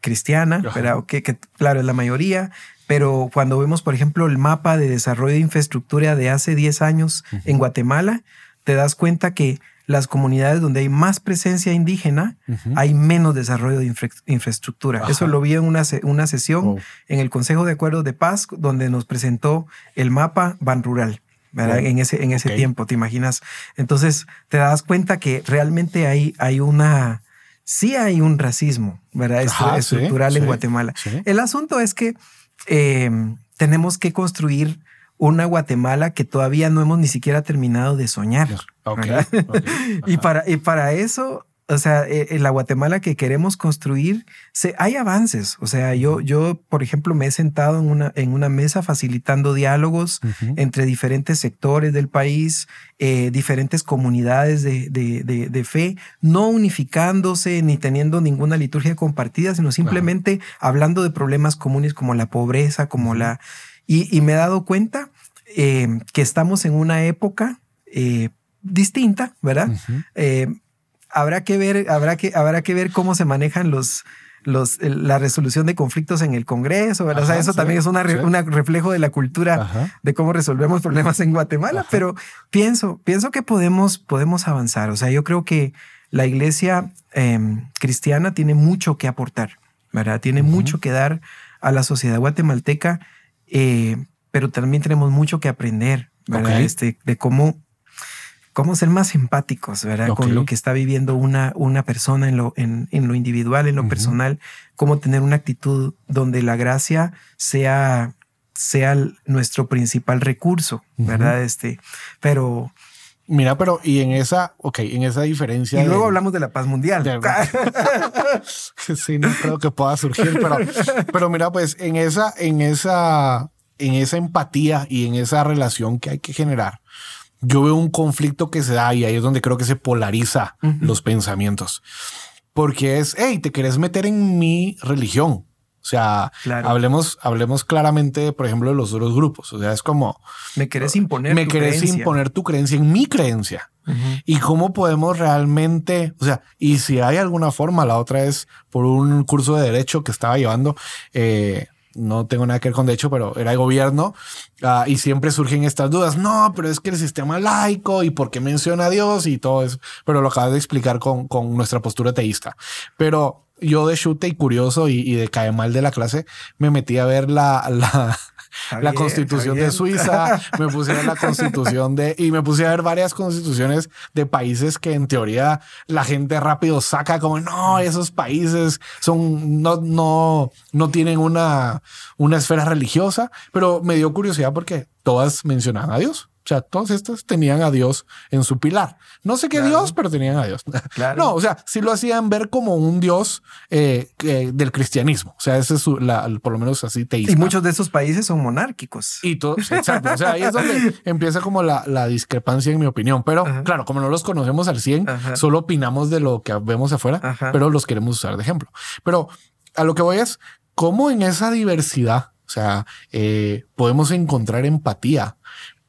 cristiana, ¿verdad? Que, claro es la mayoría, pero cuando vemos, por ejemplo, el mapa de desarrollo de infraestructura de hace 10 años en Guatemala, te das cuenta que las comunidades donde hay más presencia indígena, hay menos desarrollo de infraestructura. Eso lo vi en una, una sesión en el Consejo de Acuerdos de Paz, donde nos presentó el mapa Ban Rural. En ese, en ese tiempo, ¿te imaginas? Entonces te das cuenta que realmente hay, hay una, sí hay un racismo, ¿verdad? estructural en Guatemala. El asunto es que eh, tenemos que construir una Guatemala que todavía no hemos ni siquiera terminado de soñar. y, para, y para eso, o sea, en la Guatemala que queremos construir, se, hay avances. O sea, yo, yo, por ejemplo, me he sentado en una, en una mesa facilitando diálogos entre diferentes sectores del país, eh, diferentes comunidades de, de, fe, no unificándose ni teniendo ninguna liturgia compartida, sino simplemente hablando de problemas comunes como la pobreza, como la y, me he dado cuenta eh, que estamos en una época eh, distinta, ¿verdad? Eh, habrá que ver, habrá que, habrá que ver cómo se manejan los, los, la resolución de conflictos en el Congreso, ¿verdad? o sea, eso también es un reflejo de la cultura de cómo resolvemos problemas en Guatemala, pero pienso, pienso que podemos, podemos avanzar. O sea, yo creo que la iglesia em, cristiana tiene mucho que aportar, ¿verdad? Tiene mucho que dar a la sociedad guatemalteca eh, pero también tenemos mucho que aprender, ¿verdad? Este, de cómo, cómo ser más empáticos, ¿verdad? Con lo que está viviendo una, una persona en lo, en, en lo individual, en lo personal, cómo tener una actitud donde la gracia sea, sea nuestro principal recurso, ¿verdad? Este, pero Mira, pero y en esa, ok, en esa diferencia. Y luego hablamos de la paz mundial. sí, no creo que pueda surgir, pero, pero mira, pues en esa, en esa, en esa empatía y en esa relación que hay que generar, yo veo un conflicto que se da y ahí es donde creo que se polariza los pensamientos. Porque es, hey, te querés meter en mi religión. O sea, hablemos, hablemos claramente, por ejemplo, de los otros grupos. O sea, es como... Me querés imponer Me querés imponer tu creencia en mi creencia. Y cómo podemos realmente, o sea, y si hay alguna forma, la otra es por un curso de derecho que estaba llevando, eh, no tengo nada que ver con de hecho, pero era el gobierno ah, y siempre surgen estas dudas. No, pero es que el sistema laico y por qué menciona a Dios y todo eso, pero lo acabas de explicar con, con nuestra postura teísta. Pero yo de chute y curioso y, y de cae mal de la clase, me metí a ver la, la, la constitución de Suiza, me puse a ver la constitución de, y me puse a ver varias constituciones de países que en teoría la gente rápido saca como, no, esos países son, no, no, no tienen una, una esfera religiosa, pero me dio curiosidad porque todas mencionaban a Dios. O sea, todas estas tenían a Dios en su pilar. No sé qué Dios, pero tenían a Dios. Claro. No, o sea, sí lo hacían ver como un Dios eh, del cristianismo. O sea, ese es su, la, por lo menos así te Y muchos de esos países son monárquicos. Y todo, exacto. O sea, ahí es donde empieza como la, la, discrepancia en mi opinión. Pero claro, como no los conocemos al 100, solo opinamos de lo que vemos afuera, pero los queremos usar de ejemplo. Pero a lo que voy es, cómo en esa diversidad, o sea, eh, podemos encontrar empatía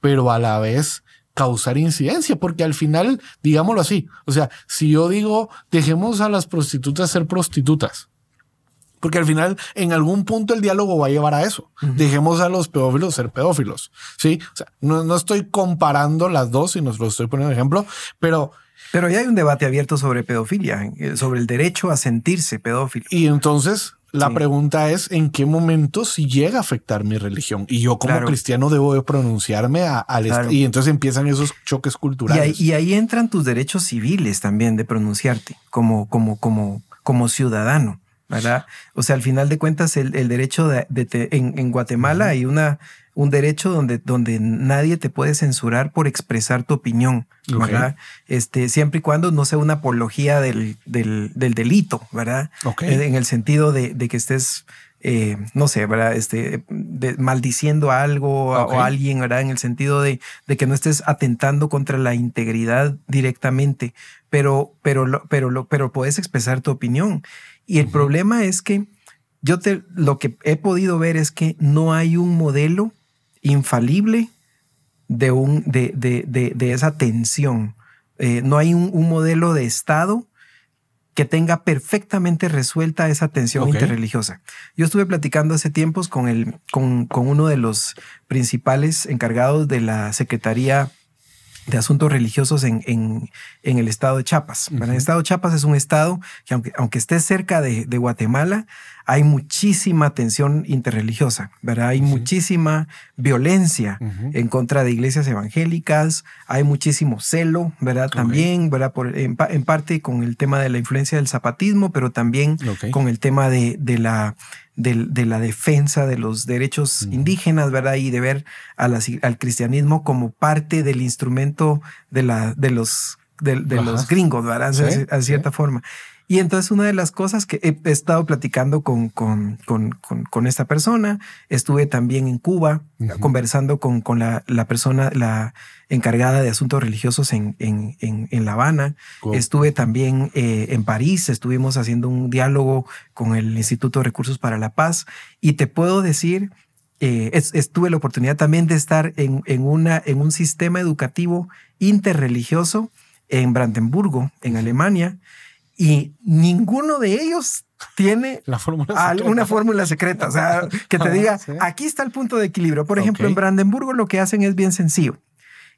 pero a la vez causar incidencia, porque al final, digámoslo así, o sea, si yo digo, dejemos a las prostitutas ser prostitutas, porque al final, en algún punto el diálogo va a llevar a eso. Dejemos a los pedófilos ser pedófilos. Sí, o sea, no, no estoy comparando las dos y nos lo estoy poniendo ejemplo, pero pero ya hay un debate abierto sobre pedofilia, eh, sobre el derecho a sentirse pedófilo. Y entonces la pregunta es en qué momento si llega a afectar mi religión y yo como cristiano debo de pronunciarme al y entonces empiezan esos choques culturales. Y ahí, entran tus derechos civiles también de pronunciarte como, como, como, como ciudadano. ¿Verdad? O sea, al final de cuentas, el, derecho de, en, Guatemala hay una, un derecho donde, donde nadie te puede censurar por expresar tu opinión, ¿verdad? Este, siempre y cuando no sea una apología del, del, delito, ¿verdad? En el sentido de, que estés, eh, no sé, ¿verdad? Este, maldiciendo a algo o a alguien, ¿verdad? En el sentido de, de, que no estés atentando contra la integridad directamente, pero, pero, pero, pero puedes expresar tu opinión. Y el problema es que yo te, lo que he podido ver es que no hay un modelo infalible de, un, de, de, de, esa tensión. Eh, no hay un, modelo de Estado que tenga perfectamente resuelta esa tensión interreligiosa. Yo estuve platicando hace tiempos con, el, con, con uno de los principales encargados de la Secretaría de asuntos religiosos en, en, en, el estado de Chiapas. El estado de Chiapas es un estado que aunque, aunque esté cerca de, de Guatemala, hay muchísima tensión interreligiosa, ¿verdad? Hay muchísima violencia en contra de iglesias evangélicas, hay muchísimo celo, ¿verdad? También, ¿verdad? Por, en, parte con el tema de la influencia del zapatismo, pero también con el tema de, de la de, la defensa de los derechos indígenas, ¿verdad? Y de ver al cristianismo como parte del instrumento de, la, de los, de, los gringos, ¿verdad? A cierta forma. Y entonces una de las cosas que he estado platicando con, con, con, con esta persona, estuve también en Cuba conversando con, con la, la, persona, la encargada de asuntos religiosos en, en, en, La Habana, estuve también eh, en París, estuvimos haciendo un diálogo con el Instituto de Recursos para la Paz. Y te puedo decir eh, estuve la oportunidad también de estar en, en, una, en un sistema educativo interreligioso en Brandenburgo, en Alemania, y ninguno de ellos tiene una fórmula secreta, o sea, que te diga, aquí está el punto de equilibrio. Por ejemplo, en Brandenburgo lo que hacen es bien sencillo.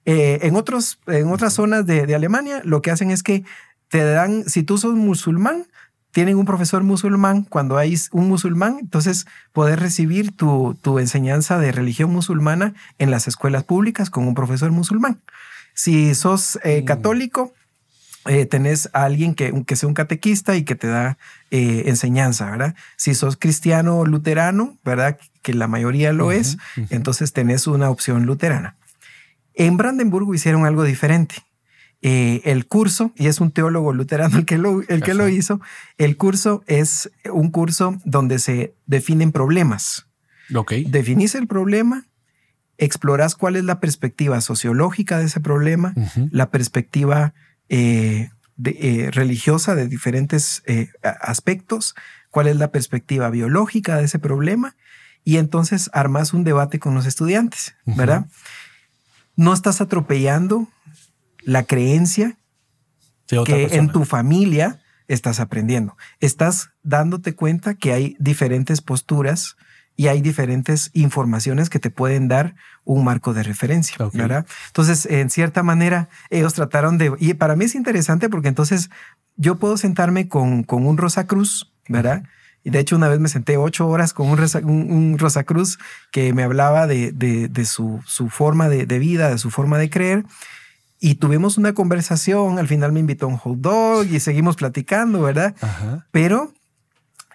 Eh, en, otros, en otras zonas de, Alemania, lo que hacen es que te dan, si tú sos musulmán, tienen un profesor musulmán. Cuando hay un musulmán, entonces poder recibir tu, tu enseñanza de religión musulmana en las escuelas públicas con un profesor musulmán. Si sos eh, mm. católico, eh, tenés a alguien que, que, sea un catequista y que te da eh, enseñanza, ¿verdad? Si sos cristiano luterano, ¿verdad? Que la mayoría lo es, entonces tenés una opción luterana. En Brandenburgo hicieron algo diferente. Eh, el curso, y es un teólogo luterano el que, lo, el que lo hizo, el curso es un curso donde se definen problemas. Ok. Definís el problema, exploras cuál es la perspectiva sociológica de ese problema, la perspectiva eh, eh, religiosa de diferentes eh, aspectos, cuál es la perspectiva biológica de ese problema, y entonces armas un debate con los estudiantes, ¿verdad? No estás atropellando la creencia que en tu familia estás aprendiendo. Estás dándote cuenta que hay diferentes posturas y hay diferentes informaciones que te pueden dar un marco de referencia, ¿verdad? Entonces, en cierta manera, ellos trataron de, y para mí es interesante porque entonces yo puedo sentarme con, con un Rosa Cruz ¿verdad? Y de hecho una vez me senté ocho horas con un, Rosa, un, Rosacruz que me hablaba de, de, su, su, forma de, de, vida, de su forma de creer. Y tuvimos una conversación, al final me invitó a un hot dog y seguimos platicando, ¿verdad? Pero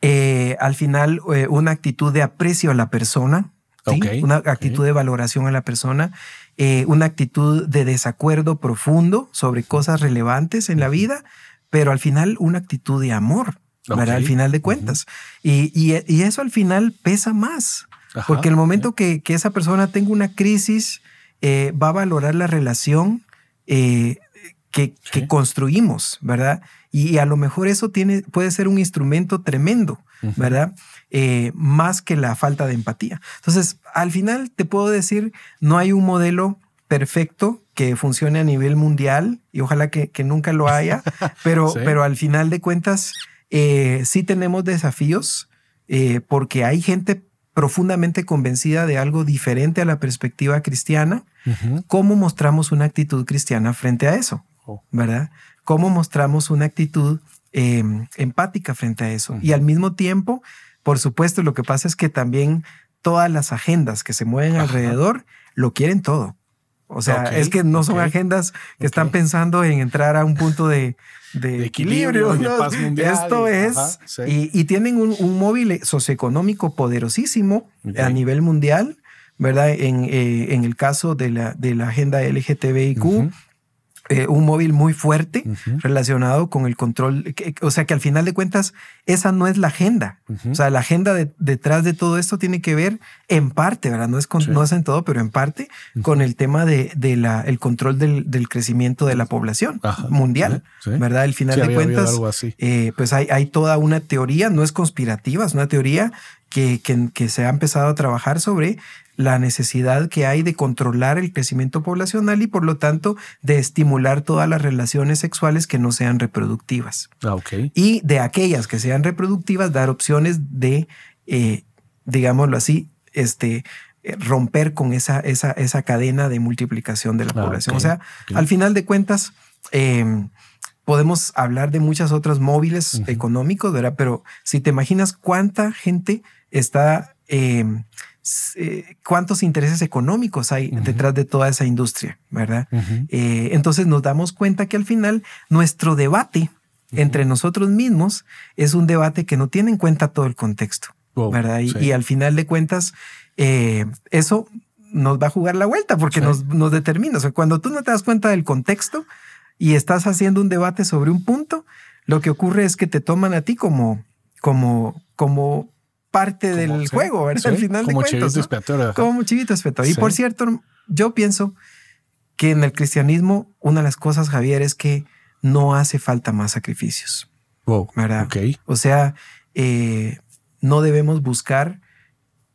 eh, al final eh, una actitud de aprecio a la persona, una actitud de valoración a la persona, eh, una actitud de desacuerdo profundo sobre cosas relevantes en la vida, pero al final una actitud de amor, Al final de cuentas. y, eso al final pesa más, porque el momento que, esa persona tenga una crisis, va a valorar la relación que, construimos, ¿verdad? Y a lo mejor eso tiene, puede ser un instrumento tremendo, ¿verdad? Eh, más que la falta de empatía. Entonces, al final te puedo decir, no hay un modelo perfecto que funcione a nivel mundial y ojalá que, nunca lo haya, pero, pero al final de cuentas eh, sí tenemos desafíos eh, porque hay gente profundamente convencida de algo diferente a la perspectiva cristiana. ¿Cómo mostramos una actitud cristiana frente a eso? Oh. ¿Verdad? ¿Cómo mostramos una actitud em, empática frente a eso? Y al mismo tiempo, por supuesto, lo que pasa es que también todas las agendas que se mueven alrededor lo quieren todo. O sea, es que no son agendas que están pensando en entrar a un punto de, equilibrio. de paz mundial, Esto es, y, tienen un, móvil socioeconómico poderosísimo a nivel mundial, ¿verdad? En, eh, en, el caso de la, de la agenda LGTBIQ, eh, un móvil muy fuerte relacionado con el control. o sea que al final de cuentas, esa no es la agenda. O sea, la agenda detrás de todo esto tiene que ver en parte, ¿verdad? No es, no es en todo, pero en parte con el tema de, la, el control del, crecimiento de la población mundial, ¿verdad? Al final de cuentas, eh, pues hay, hay toda una teoría, no es conspirativa, es una teoría que, que, que, se ha empezado a trabajar sobre la necesidad que hay de controlar el crecimiento poblacional y por lo tanto de estimular todas las relaciones sexuales que no sean reproductivas. Ah, y de aquellas que sean reproductivas, dar opciones de, eh, digámoslo así, este, eh, romper con esa, esa, esa cadena de multiplicación de la ah, población. O sea, al final de cuentas, em, podemos hablar de muchas otras móviles económicos, ¿verdad? Pero si te imaginas cuánta gente está em, eh, cuántos intereses económicos hay detrás de toda esa industria, ¿verdad? Eh, entonces nos damos cuenta que al final nuestro debate entre nosotros mismos es un debate que no tiene en cuenta todo el contexto, ¿verdad? Y, al final de cuentas, eh, eso nos va a jugar la vuelta porque nos, nos determina. O sea, cuando tú no te das cuenta del contexto y estás haciendo un debate sobre un punto, lo que ocurre es que te toman a ti como, como, como parte del juego, ¿verdad? Al final como de cuentas. Chivito Como chivito expiatorio. Y por cierto, yo pienso que en el cristianismo, una de las cosas, Javier, es que no hace falta más sacrificios. Wow. ¿verdad? O sea, eh, no debemos buscar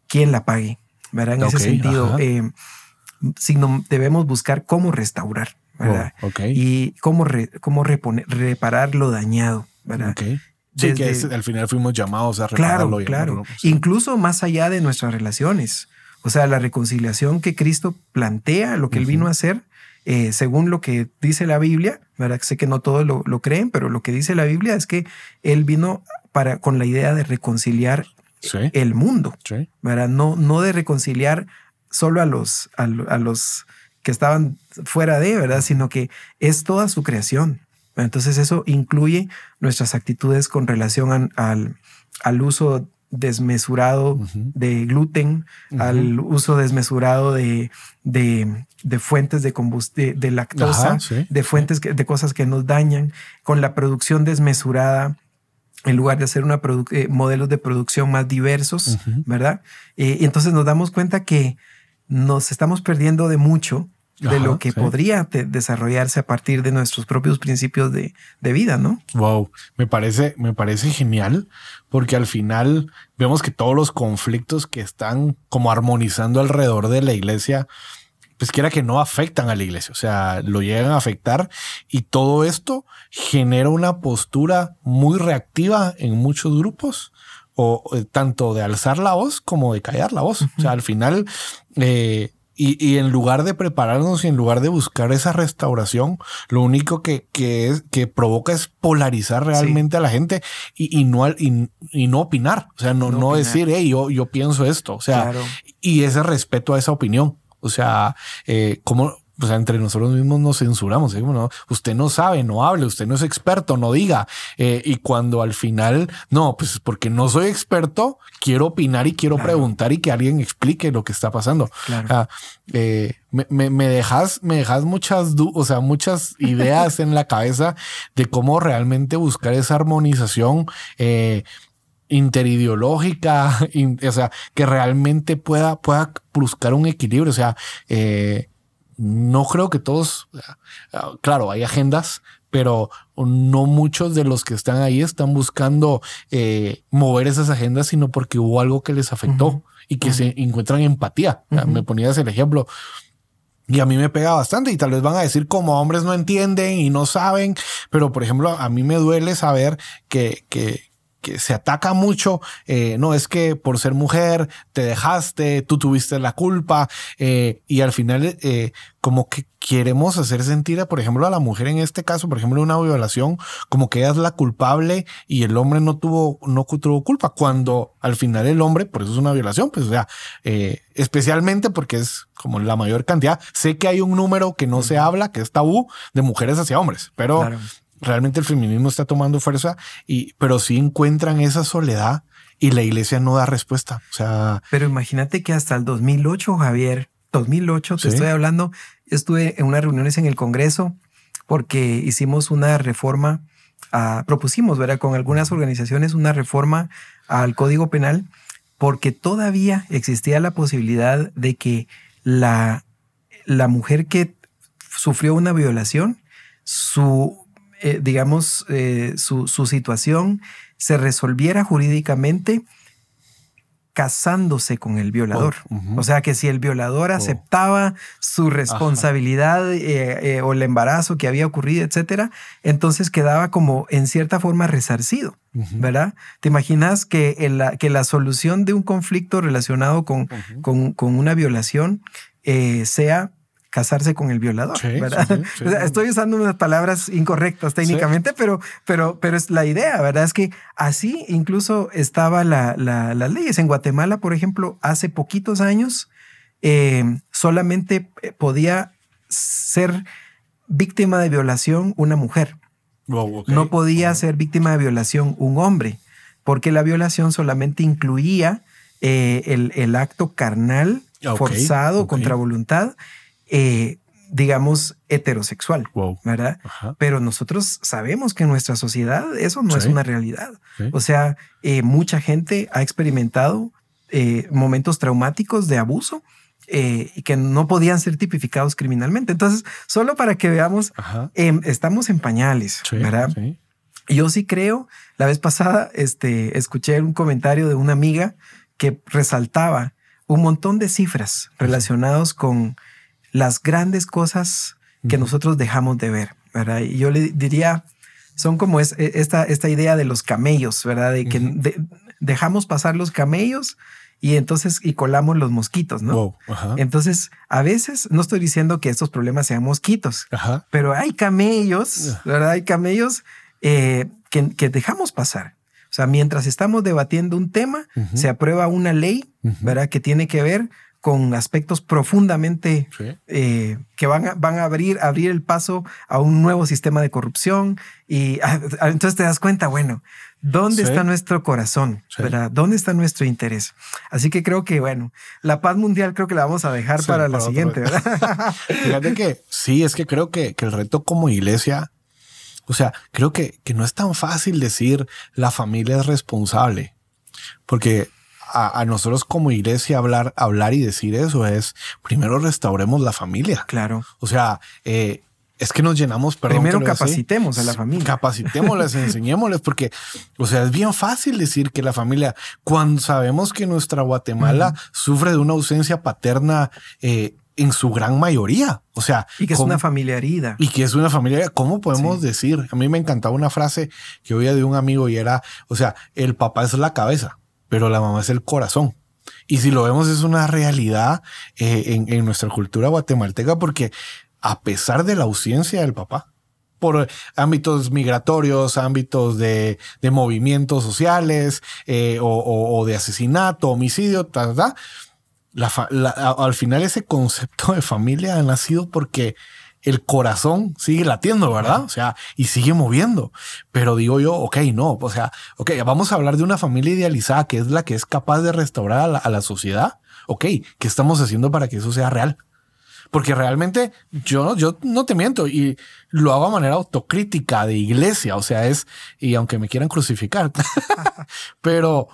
quién la pague, ¿verdad? En ese sentido, eh, sino debemos buscar cómo restaurar, ¿verdad? Y cómo, cómo reponer, reparar lo dañado, ¿verdad? Sí, que al final fuimos llamados a repararlo. Claro, claro. Incluso más allá de nuestras relaciones. O sea, la reconciliación que Cristo plantea, lo que Él vino a hacer, eh, según lo que dice la Biblia, ¿verdad? Sé que no todos lo, creen, pero lo que dice la Biblia es que Él vino para, con la idea de reconciliar el mundo, ¿verdad? No, no de reconciliar solo a los, a los que estaban fuera de, ¿verdad? Sino que es toda su creación. Entonces eso incluye nuestras actitudes con relación al, al, uso desmesurado de gluten, al uso desmesurado de, de, de fuentes de combustible, de lactosa, de fuentes de cosas que nos dañan, con la producción desmesurada en lugar de hacer una eh, modelos de producción más diversos, ¿verdad? Eh, y entonces nos damos cuenta que nos estamos perdiendo de mucho de lo que podría desarrollarse a partir de nuestros propios principios de, vida, ¿no? Wow, me parece, me parece genial porque al final vemos que todos los conflictos que están como armonizando alrededor de la iglesia, pues quiera que no afectan a la iglesia, o sea, lo llegan a afectar y todo esto genera una postura muy reactiva en muchos grupos o eh, tanto de alzar la voz como de callar la voz. O sea, al final, eh, y, en lugar de prepararnos y en lugar de buscar esa restauración, lo único que, que, es, que provoca es polarizar realmente a la gente y, no, y, no opinar. O sea, no, no, decir, hey, yo, yo pienso esto. O sea, y ese respeto a esa opinión. O sea, eh, como o sea, entre nosotros mismos nos censuramos. ¿no? Usted no sabe, no hable, usted no es experto, no diga. Eh, y cuando al final, no, pues porque no soy experto, quiero opinar y quiero preguntar y que alguien explique lo que está pasando. Eh, me, dejas, me dejas muchas, o sea, muchas ideas en la cabeza de cómo realmente buscar esa armonización. Eh, interideológica, o sea, que realmente pueda, pueda buscar un equilibrio. O sea, eh, no creo que todos, claro, hay agendas, pero no muchos de los que están ahí están buscando eh, mover esas agendas, sino porque hubo algo que les afectó y que se encuentran empatía. Me ponías el ejemplo. Y a mí me pega bastante y tal vez van a decir como hombres no entienden y no saben, pero por ejemplo a mí me duele saber que, que, que se ataca mucho, eh, no es que por ser mujer te dejaste, tú tuviste la culpa eh, y al final eh, como que queremos hacer sentir, por ejemplo, a la mujer en este caso, por ejemplo, una violación, como que ella es la culpable y el hombre no tuvo, no tuvo culpa, cuando al final el hombre, por eso es una violación, pues o sea, especialmente porque es como la mayor cantidad, sé que hay un número que no se habla, que es tabú, de mujeres hacia hombres, pero realmente el feminismo está tomando fuerza, y, pero sí encuentran esa soledad y la iglesia no da respuesta. O sea, pero imagínate que hasta el 2008, Javier, 2008, te estoy hablando, estuve en unas reuniones en el Congreso porque hicimos una reforma, ah, propusimos, ¿verdad? Con algunas organizaciones una reforma al Código Penal porque todavía existía la posibilidad de que la, la mujer que sufrió una violación, su eh, digamos, eh, su, situación se resolviera jurídicamente casándose con el violador. Oh, o sea que si el violador oh. aceptaba su responsabilidad eh, o el embarazo que había ocurrido, etcétera, entonces quedaba como en cierta forma resarcido, ¿verdad? ¿Te imaginas que, la, que la solución de un conflicto relacionado con, con, una violación sea casarse con el violador, ¿verdad? estoy usando unas palabras incorrectas técnicamente, pero, pero, pero es la idea, ¿verdad? Es que así incluso estaba la, las leyes. En Guatemala, por ejemplo, hace poquitos años, eh, solamente eh, podía ser víctima de violación una mujer. No podía ser víctima de violación un hombre, porque la violación solamente incluía eh, el, acto carnal forzado contra voluntad eh, digamos, heterosexual, ¿verdad? Pero nosotros sabemos que en nuestra sociedad eso no es una realidad. O sea, eh, mucha gente ha experimentado eh, momentos traumáticos de abuso y que no podían ser tipificados criminalmente. Entonces, solo para que veamos, em, estamos en pañales, ¿verdad? Yo sí creo, la vez pasada este, escuché un comentario de una amiga que resaltaba un montón de cifras relacionados con las grandes cosas que nosotros dejamos de ver, ¿verdad? Y yo le diría, son como es, e, esta, esta idea de los camellos, ¿verdad? De que dejamos pasar los camellos y entonces y colamos los mosquitos, ¿no? Entonces, a veces no estoy diciendo que estos problemas sean mosquitos, pero hay camellos, ¿verdad? Hay camellos eh, que, dejamos pasar. O sea, mientras estamos debatiendo un tema, se aprueba una ley, ¿verdad? Que tiene que ver con aspectos profundamente eh, que van a, van a abrir, abrir el paso a un nuevo sistema de corrupción. Y ah, ah, entonces te das cuenta, bueno, ¿dónde está nuestro corazón? ¿verdad? ¿Dónde está nuestro interés? Así que creo que, bueno, la paz mundial creo que la vamos a dejar para la siguiente, ¿verdad? Fíjate que sí, es que creo que, que el reto como iglesia o sea, creo que, que, no es tan fácil decir la familia es responsable, porque a, nosotros como iglesia hablar, hablar y decir eso es primero restauremos la familia. Claro. O sea, eh, es que nos llenamos, perdón. Primero capacitemos a la familia. Capacitémosles, enseñémosles, porque, o sea, es bien fácil decir que la familia, cuando sabemos que nuestra Guatemala sufre de una ausencia paterna eh, en su gran mayoría. O sea, y que es una familia herida. Y que es una familia, ¿cómo podemos decir? A mí me encantaba una frase que oía de un amigo y era, o sea, el papá es la cabeza pero la mamá es el corazón. Y si lo vemos es una realidad eh, en, nuestra cultura guatemalteca porque a pesar de la ausencia del papá, por ámbitos migratorios, ámbitos de, movimientos sociales eh, o, de asesinato, homicidio, ta, al final ese concepto de familia ha nacido porque el corazón sigue latiendo, ¿verdad? O sea, y sigue moviendo. Pero digo yo, ok, no, o sea, ok, vamos a hablar de una familia idealizada que es la que es capaz de restaurar a la, a la sociedad. Ok, ¿qué estamos haciendo para que eso sea real? Porque realmente yo, no- yo no te miento y lo hago a manera autocrítica de iglesia. O sea, es, y aunque me quieran crucificar, pero,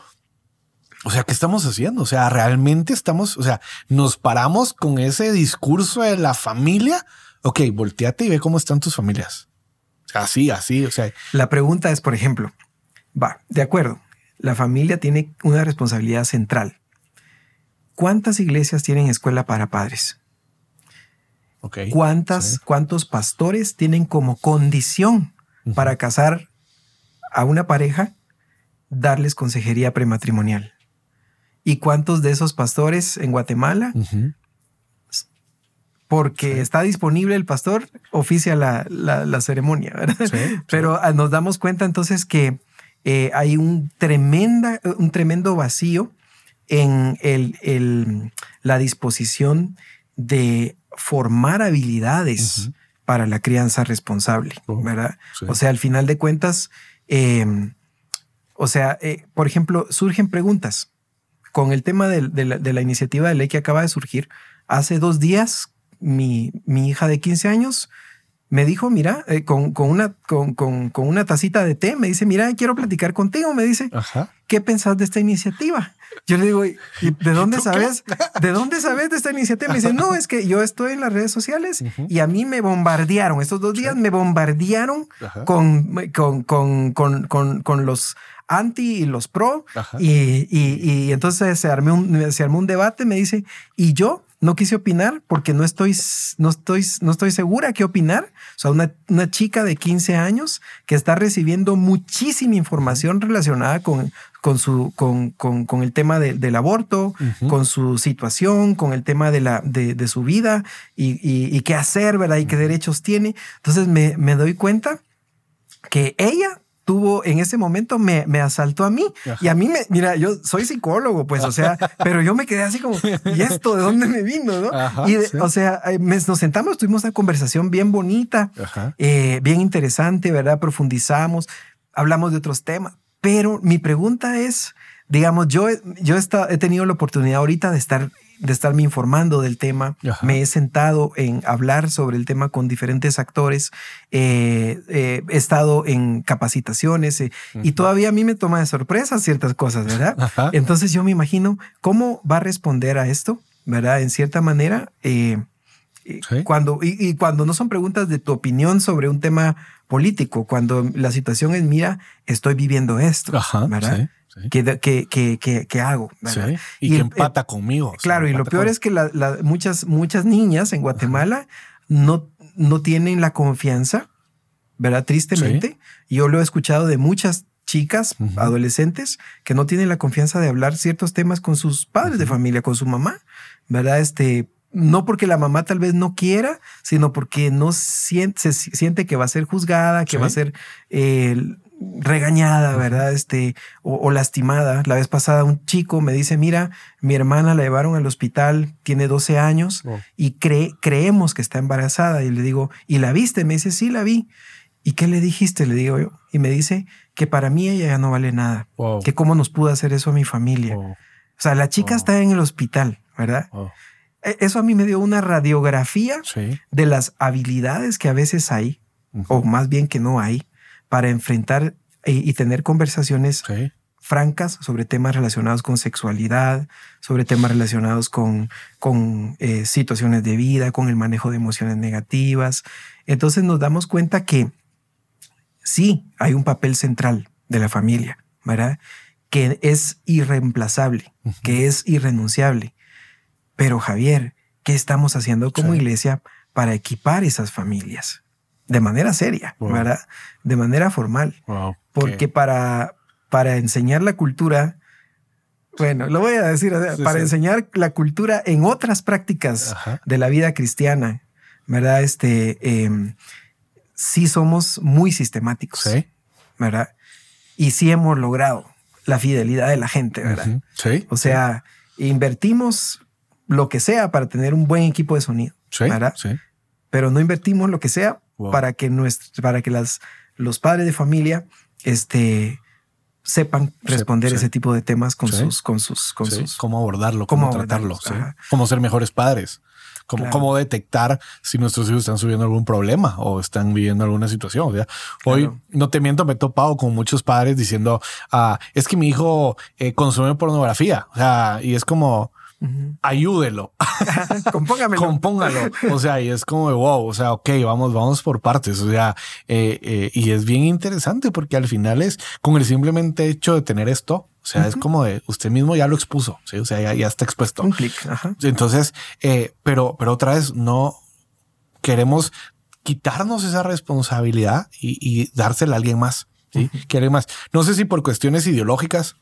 o sea, ¿qué estamos haciendo? O sea, realmente estamos, o sea, nos paramos con ese discurso de la familia. Ok, volteate y ve cómo están tus familias. Así, así, o sea, La pregunta es, por ejemplo, va, de acuerdo, la familia tiene una responsabilidad central. ¿Cuántas iglesias tienen escuela para padres? ok. ¿Cuántas, sí. ¿Cuántos pastores tienen como condición para casar a una pareja, darles consejería prematrimonial? ¿Y cuántos de esos pastores en Guatemala. Porque Sí. está disponible el pastor, oficia la, la- la ceremonia? ¿verdad? Sí, sí. Pero ah, nos damos cuenta entonces que eh, hay un, tremenda, un tremendo vacío en el, el- la disposición de formar habilidades Ujú. para la crianza responsable, Oh, ¿verdad? sí. O sea, al final de cuentas, eh, o sea, eh, por ejemplo, surgen preguntas con el tema del- de, la, de la iniciativa de ley que acaba de surgir. Hace dos días, mi, mi hija de 15 años me dijo, mira, eh, con, con una, con, con- con una tacita de té, me dice, mira, quiero platicar contigo. Me dice, Ajá. ¿qué pensás de esta iniciativa? Yo le digo, ¿y de dónde sabes? ¿De dónde sabes de esta iniciativa? Me dice, no, es que yo estoy en las redes sociales y a mí me bombardearon. Estos dos días me bombardearon con, con, con, con, los anti y los pro. Y, y, y entonces se armó, un, se armó un debate. Me dice, y yo no quise opinar porque no estoy, no estoy, no estoy segura qué opinar. O sea, una, una chica de 15 años que está recibiendo muchísima información relacionada con, con, su, con, con, con el tema de- del aborto, con su situación, con el tema de, la, de, de su vida y, y- y qué hacer, ¿verdad? Y qué derechos tiene. Entonces me, me doy cuenta que ella tuvo en ese momento me, me asaltó a mí Ajá. y a mí me mira yo soy psicólogo pues o sea pero yo me quedé así como y esto de dónde me vino no Ajá, y de- sí. o sea eh, me- nos sentamos tuvimos una conversación bien bonita eh, bien interesante, ¿verdad? Profundizamos, hablamos de otros temas, pero mi pregunta es, digamos, yo, yo he, he tenido la oportunidad ahorita de estar de estarme informando del tema, Ajá. me he sentado en hablar sobre el tema con diferentes actores, eh, eh, he estado en capacitaciones eh, y todavía a mí me toma de sorpresa ciertas cosas, ¿verdad? Ajá. Entonces yo me imagino cómo va a responder a esto, ¿verdad? En cierta manera, Sí. cuando, y, y cuando no son preguntas de tu opinión sobre un tema político, cuando la situación es, mira, estoy viviendo esto, Ajá. ¿verdad? Sí. Sí. ¿Qué, qué, qué, qué- qué hago? Y, Y que el- empata conmigo. o sea, Claro, y lo peor con- es que la- la- muchas, muchas niñas en Guatemala no, no tienen la confianza, ¿verdad? Tristemente. Yo lo he escuchado de muchas chicas, adolescentes, que no tienen la confianza de hablar ciertos temas con sus padres de familia, con su mamá, ¿verdad? Este, no porque la mamá tal vez no quiera, sino porque no siente, se siente que va a ser juzgada, que Sí. va a ser eh, regañada, ¿verdad? Este, o, o lastimada. La vez pasada un chico me dice, mira, mi hermana la llevaron al hospital, tiene 12 años Oh. y cree, creemos que está embarazada. Y le digo, ¿y la viste? Me dice, sí, la vi. ¿Y qué le dijiste? Le digo yo. Y me dice que para mí ella ya no vale nada. Que cómo nos pudo hacer eso a mi familia. O sea, la chica está en el hospital, ¿verdad? E- Eso a mí me dio una radiografía Sí. de las habilidades que a veces hay, o más bien que no hay, para enfrentar y, y tener conversaciones Sí. francas sobre temas relacionados con sexualidad, sobre temas relacionados con, con eh, situaciones de vida, con el manejo de emociones negativas. Entonces nos damos cuenta que sí hay un papel central de la familia, ¿verdad? Que es irreemplazable, que es irrenunciable. Pero Javier, ¿qué estamos haciendo como Sí. iglesia para equipar esas familias? De manera seria, Wow. ¿verdad? De manera formal. Wow. Porque para, para enseñar la cultura, Bueno, lo voy a decir para enseñar la cultura en otras prácticas de la vida cristiana, ¿verdad? Este, em, sí somos muy sistemáticos, ¿Sí? ¿verdad? Y sí hemos logrado la fidelidad de la gente, ¿verdad? Sí. O sea, invertimos lo que sea para tener un buen equipo de sonido, ¿verdad? Sí. Pero no invertimos lo que sea para que nuestro, para que las, los padres de familia, este, sepan responder ese tipo de temas con sus, con sus, con sus. Cómo abordarlo, cómo, tratarlo, cómo ser mejores padres. Cómo, cómo, detectar si nuestros hijos están subiendo algún problema o están viviendo alguna situación. O sea, hoy, no te miento, me he topado con muchos padres diciendo, ah, es que mi hijo eh, consume pornografía. O sea, y es como, Ayúdelo. Compóngamelo. Compóngalo. O sea, y es como, wow, o sea, ok, vamos, vamos por partes. O sea, eh, eh, y es bien interesante porque al final es con el simplemente hecho de tener esto. O sea, es como de usted mismo ya lo expuso. ¿sí? O sea, ya, está expuesto. Un clic. Entonces, eh, pero, pero otra vez no queremos quitarnos esa responsabilidad y, dársela a alguien más. ¿sí? más. No sé si por cuestiones ideológicas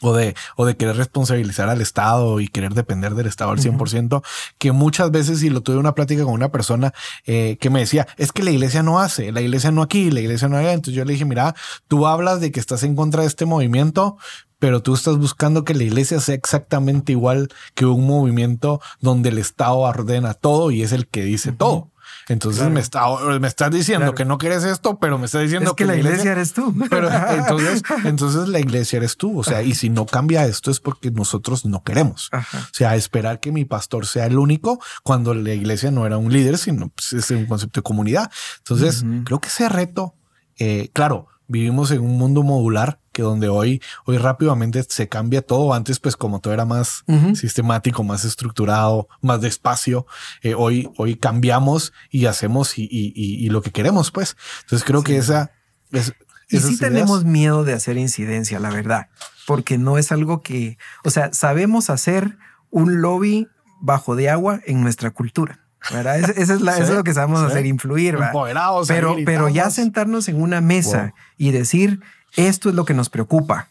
o de, o de querer responsabilizar al Estado y querer depender del Estado al 100%, que muchas veces, y lo tuve una plática con una persona eh, que me decía, es que la iglesia no hace, la iglesia no aquí, la iglesia no allá. Entonces yo le dije, mira, tú hablas de que estás en contra de este movimiento, pero tú estás buscando que la iglesia sea exactamente igual que un movimiento donde el Estado ordena todo y es el que dice todo. Entonces me, está, me estás diciendo que no quieres esto, pero me estás diciendo que, la iglesia, eres tú. Pero entonces, entonces la iglesia eres tú. O sea, y si no cambia esto es porque nosotros no queremos. O sea, esperar que mi pastor sea el único cuando la iglesia no era un líder, sino pues, es un concepto de comunidad. Entonces, creo que ese reto, eh, claro, vivimos en un mundo modular que donde hoy, hoy rápidamente se cambia todo. Antes, pues como todo era más sistemático, más estructurado, más despacio, eh, hoy, hoy cambiamos y hacemos y, y, y, lo que queremos, pues. Entonces creo que esa es... Y sí tenemos miedo de hacer incidencia, la verdad, porque no es algo que, o sea, sabemos hacer un lobby bajo de agua en nuestra cultura. ¿verdad? Eso, es, la, es lo que sabemos hacer, influir. Pero, pero ya sentarnos en una mesa y decir, esto es lo que nos preocupa,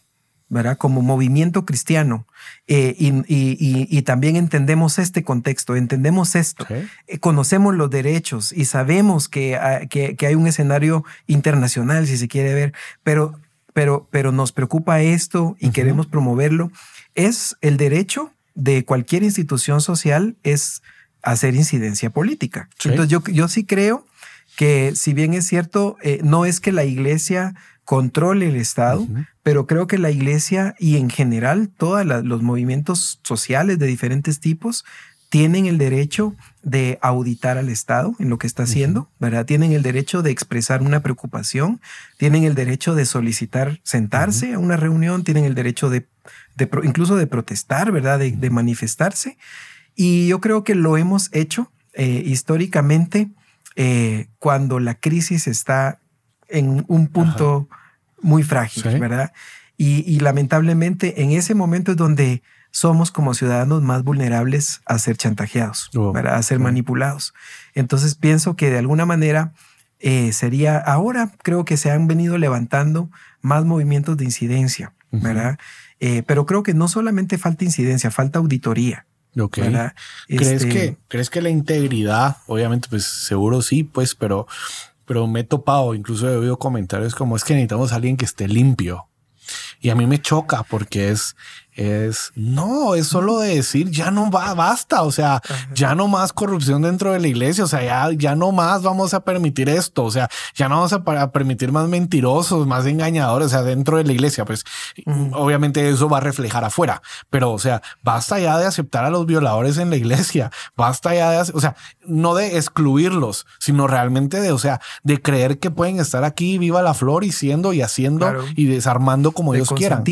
¿verdad? Como movimiento cristiano. Eh, y, también entendemos este contexto, entendemos esto, eh, conocemos los derechos y sabemos que, ah, que, hay un escenario internacional, si se quiere ver, pero, pero, pero nos preocupa esto y queremos promoverlo. Es el derecho de cualquier institución social, es hacer incidencia política. Entonces yo, yo sí creo que si bien es cierto, eh, no es que la iglesia controle el Estado, pero creo que la iglesia y en general todos los movimientos sociales de diferentes tipos tienen el derecho de auditar al Estado en lo que está haciendo, ¿verdad? Tienen el derecho de expresar una preocupación, tienen el derecho de solicitar sentarse a una reunión, tienen el derecho de, incluso de protestar, ¿verdad? De, manifestarse. Y yo creo que lo hemos hecho eh, históricamente eh, cuando la crisis está en un punto muy frágil, ¿verdad? Y, lamentablemente en ese momento es donde somos como ciudadanos más vulnerables a ser chantajeados, oh, ¿verdad? a ser manipulados. Entonces pienso que de alguna manera eh, sería, ahora creo que se han venido levantando más movimientos de incidencia, ¿verdad? Eh, pero creo que no solamente falta incidencia, falta auditoría. Ok. ¿Crees, este que, ¿Crees que la integridad, obviamente, pues seguro sí, pues, pero pero me he topado, incluso he oído comentarios como es que necesitamos a alguien que esté limpio. Y a mí me choca porque es, es no, es solo de decir ya no va, basta. O sea, ya no más corrupción dentro de la iglesia. O sea, ya, ya no más vamos a permitir esto. O sea, ya no vamos a, permitir más mentirosos, más engañadores. O sea, dentro de la iglesia, pues obviamente eso va a reflejar afuera. Pero, o sea, basta ya de aceptar a los violadores en la iglesia. Basta ya de, o sea, no de excluirlos, sino realmente de, o sea, de creer que pueden estar aquí viva la flor y siendo y haciendo y desarmando como ellos quieran.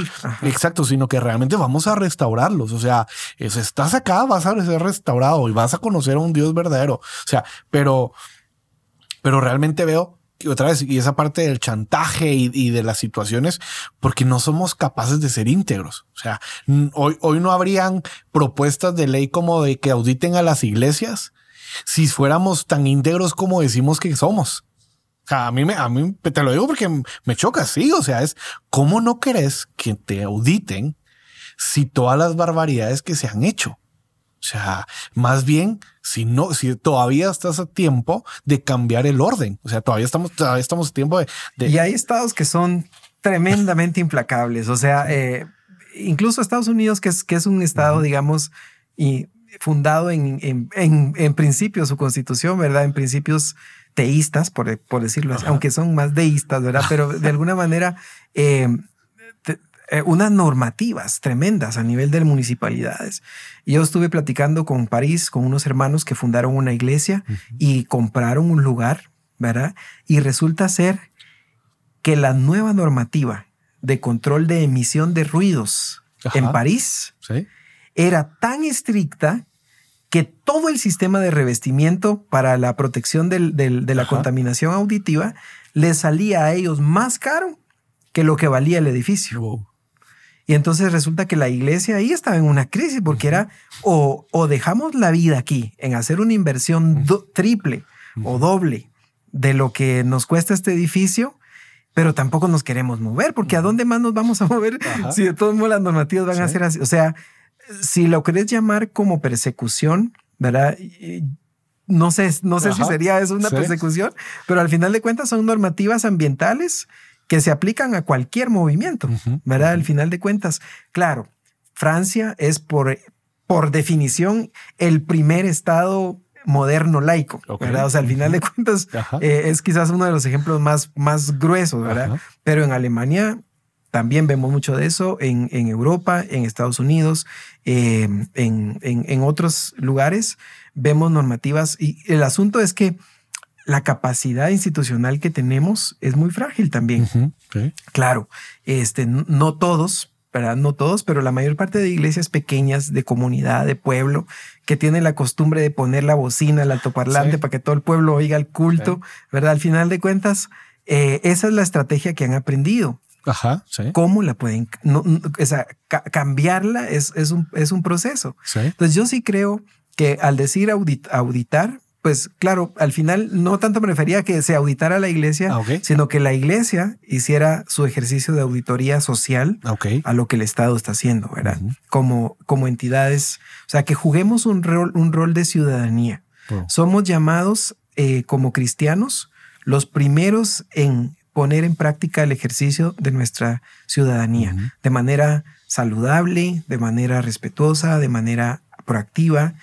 Exacto, sino que realmente vamos a restaurarlos. O sea, estás acá, vas a ser restaurado y vas a conocer a un Dios verdadero. O sea, pero, pero realmente veo otra vez, y esa parte del chantaje y, de las situaciones, porque no somos capaces de ser íntegros. O sea, hoy, hoy no habrían propuestas de ley como de que auditen a las iglesias si fuéramos tan íntegros como decimos que somos. A mí, me, a mí te lo digo porque me choca, sí. O sea, es cómo no querés que te auditen si todas las barbaridades que se han hecho. O sea, más bien, si no, si todavía estás a tiempo de cambiar el orden. O sea, todavía estamos, todavía estamos a tiempo de, de... Y hay estados que son tremendamente implacables. O sea, eh, incluso Estados Unidos, que es, que es un estado, digamos, y fundado en, en, en, en, principios, su constitución, ¿verdad? En principios teístas, por, por decirlo así, aunque son más deístas, ¿verdad? Pero de alguna manera, eh, eh, unas normativas tremendas a nivel de municipalidades. Yo estuve platicando con París, con unos hermanos que fundaron una iglesia y compraron un lugar, ¿verdad? Y resulta ser que la nueva normativa de control de emisión de ruidos en París era tan estricta que todo el sistema de revestimiento para la protección de la contaminación auditiva les salía a ellos más caro que lo que valía el edificio. Y entonces resulta que la iglesia ahí estaba en una crisis porque era o, dejamos la vida aquí en hacer una inversión triple o doble de lo que nos cuesta este edificio, pero tampoco nos queremos mover porque a dónde más nos vamos a mover si de todos modos las normativas van a ser así. O sea, si lo querés llamar como persecución, ¿verdad? No sé, no sé si sería eso una persecución, pero al final de cuentas son normativas ambientales que se aplican a cualquier movimiento, ¿verdad? Al final de cuentas, claro, Francia es por, por definición el primer estado moderno laico, ¿verdad? O sea, al final de cuentas eh, es quizás uno de los ejemplos más, más gruesos, ¿verdad? Pero en Alemania también vemos mucho de eso, en, en Europa, en Estados Unidos, em, en, en, en otros lugares vemos normativas y el asunto es que la capacidad institucional que tenemos es muy frágil también. Claro, este, no todos, ¿verdad? No todos, pero la mayor parte de iglesias pequeñas, de comunidad, de pueblo, que tienen la costumbre de poner la bocina, el altoparlante para que todo el pueblo oiga el culto, ¿verdad? Al final de cuentas, eh, esa es la estrategia que han aprendido. Ajá, sí. ¿Cómo la pueden? No, o sea, cambiarla es, es, un, es un proceso. Entonces yo sí creo que al decir auditar, pues claro, al final no tanto me refería a que se auditara la iglesia, ah, sino que la iglesia hiciera su ejercicio de auditoría social a lo que el Estado está haciendo, ¿verdad? como, como entidades, o sea, que juguemos un rol, un rol de ciudadanía. Somos llamados eh, como cristianos los primeros en poner en práctica el ejercicio de nuestra ciudadanía de manera saludable, de manera respetuosa, de manera proactiva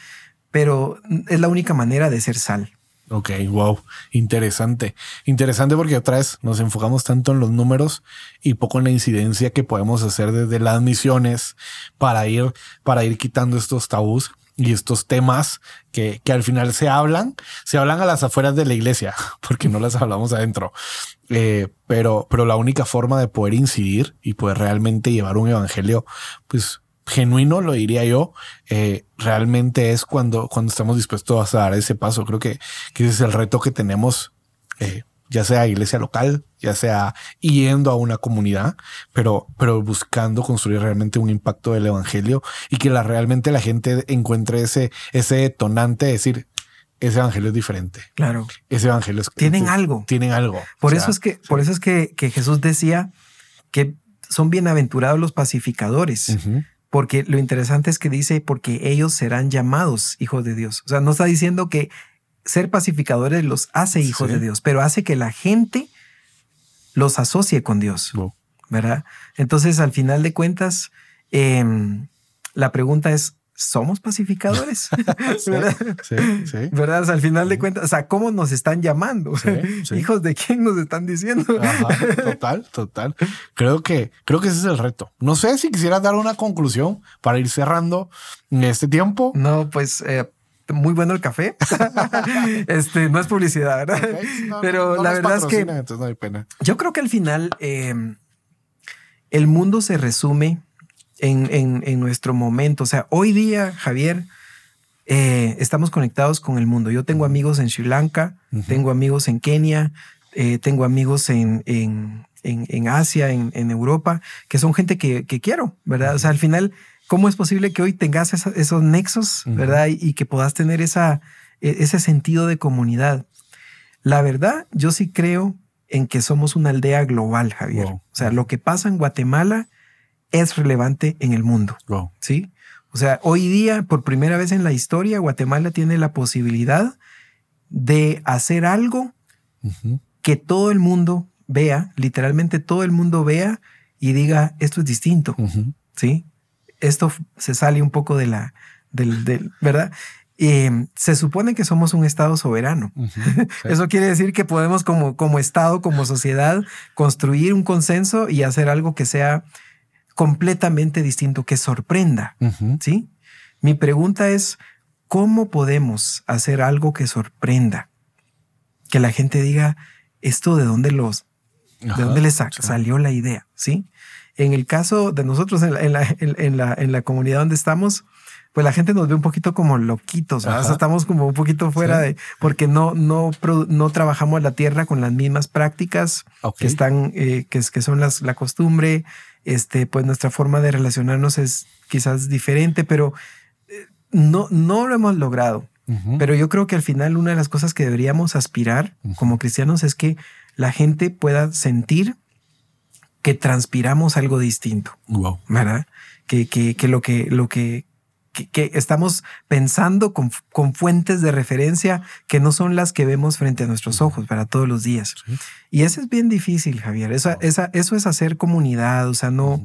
pero es la única manera de ser sal. Ok, wow, interesante. Interesante porque otra vez nos enfocamos tanto en los números y poco en la incidencia que podemos hacer desde las misiones para ir, para ir quitando estos tabús y estos temas que, que al final se hablan, se hablan a las afueras de la iglesia, porque no las hablamos adentro. Eh, pero, pero la única forma de poder incidir y poder realmente llevar un evangelio, pues genuino, lo diría yo, eh, realmente es cuando, cuando estamos dispuestos a dar ese paso. Creo que, que ese es el reto que tenemos, eh, ya sea iglesia local, ya sea yendo a una comunidad, pero, pero buscando construir realmente un impacto del evangelio y que la, realmente la gente encuentre ese, ese detonante de decir, ese evangelio es diferente. Claro. Ese evangelio es. Tienen algo. Tienen algo. Por eso es que, por eso es que, que Jesús decía que son bienaventurados los pacificadores porque lo interesante es que dice, porque ellos serán llamados hijos de Dios. O sea, no está diciendo que ser pacificadores los hace hijos de Dios, pero hace que la gente los asocie con Dios. ¿Verdad? Entonces, al final de cuentas, em, la pregunta es, somos pacificadores. ¿verdad? Sí, sí. ¿Verdad? al final de cuentas, o sea, ¿cómo nos están llamando? Hijos de quién nos están diciendo. total, total. Creo que, creo que ese es el reto. No sé si quisieras dar una conclusión para ir cerrando este tiempo. No, pues eh, muy bueno el café. este no es publicidad, ¿verdad? Pero la verdad es que no hay pena. yo creo que al final em, el mundo se resume en, nuestro momento. O sea, hoy día, Javier, eh, estamos conectados con el mundo. Yo tengo amigos en Sri Lanka, tengo amigos en Kenia, eh, tengo amigos en, en, en Asia, en, Europa, que son gente que, quiero, ¿verdad? O sea, al final, ¿cómo es posible que hoy tengas esos nexos, ¿verdad? Y, que puedas tener esa, e, ese sentido de comunidad. La verdad, yo sí creo en que somos una aldea global, Javier. O sea, lo que pasa en Guatemala es relevante en el mundo. Wow. ¿sí? O sea, hoy día, por primera vez en la historia, Guatemala tiene la posibilidad de hacer algo que todo el mundo vea, literalmente todo el mundo vea y diga, esto es distinto. ¿sí? Esto se sale un poco de la, del, del- ¿verdad? Eh, se supone que somos un Estado soberano. Sí. Eso quiere decir que podemos como, como Estado, como sociedad, construir un consenso y hacer algo que sea completamente distinto, que sorprenda. ¿sí? Mi pregunta es, ¿cómo podemos hacer algo que sorprenda? Que la gente diga, ¿esto de dónde los, Ajá. de dónde les sa- Sí. salió la idea? ¿Sí? En el caso de nosotros en la, en la, en- la, en la comunidad donde estamos, pues la gente nos ve un poquito como loquitos, estamos como un poquito fuera Sí. de, porque no, no, no trabajamos la tierra con las mismas prácticas que están, eh, que, que son las, la costumbre, este, pues nuestra forma de relacionarnos es quizás diferente, pero eh, no, no lo hemos logrado. Pero yo creo que al final una de las cosas que deberíamos aspirar como cristianos es que la gente pueda sentir que transpiramos algo distinto, Wow. ¿verdad? Que, que, que lo que, lo que, que, que estamos pensando con, con fuentes de referencia que no son las que vemos frente a nuestros ojos para todos los días. Sí. Y eso es bien difícil, Javier. Esa, eso es hacer comunidad, o sea, no,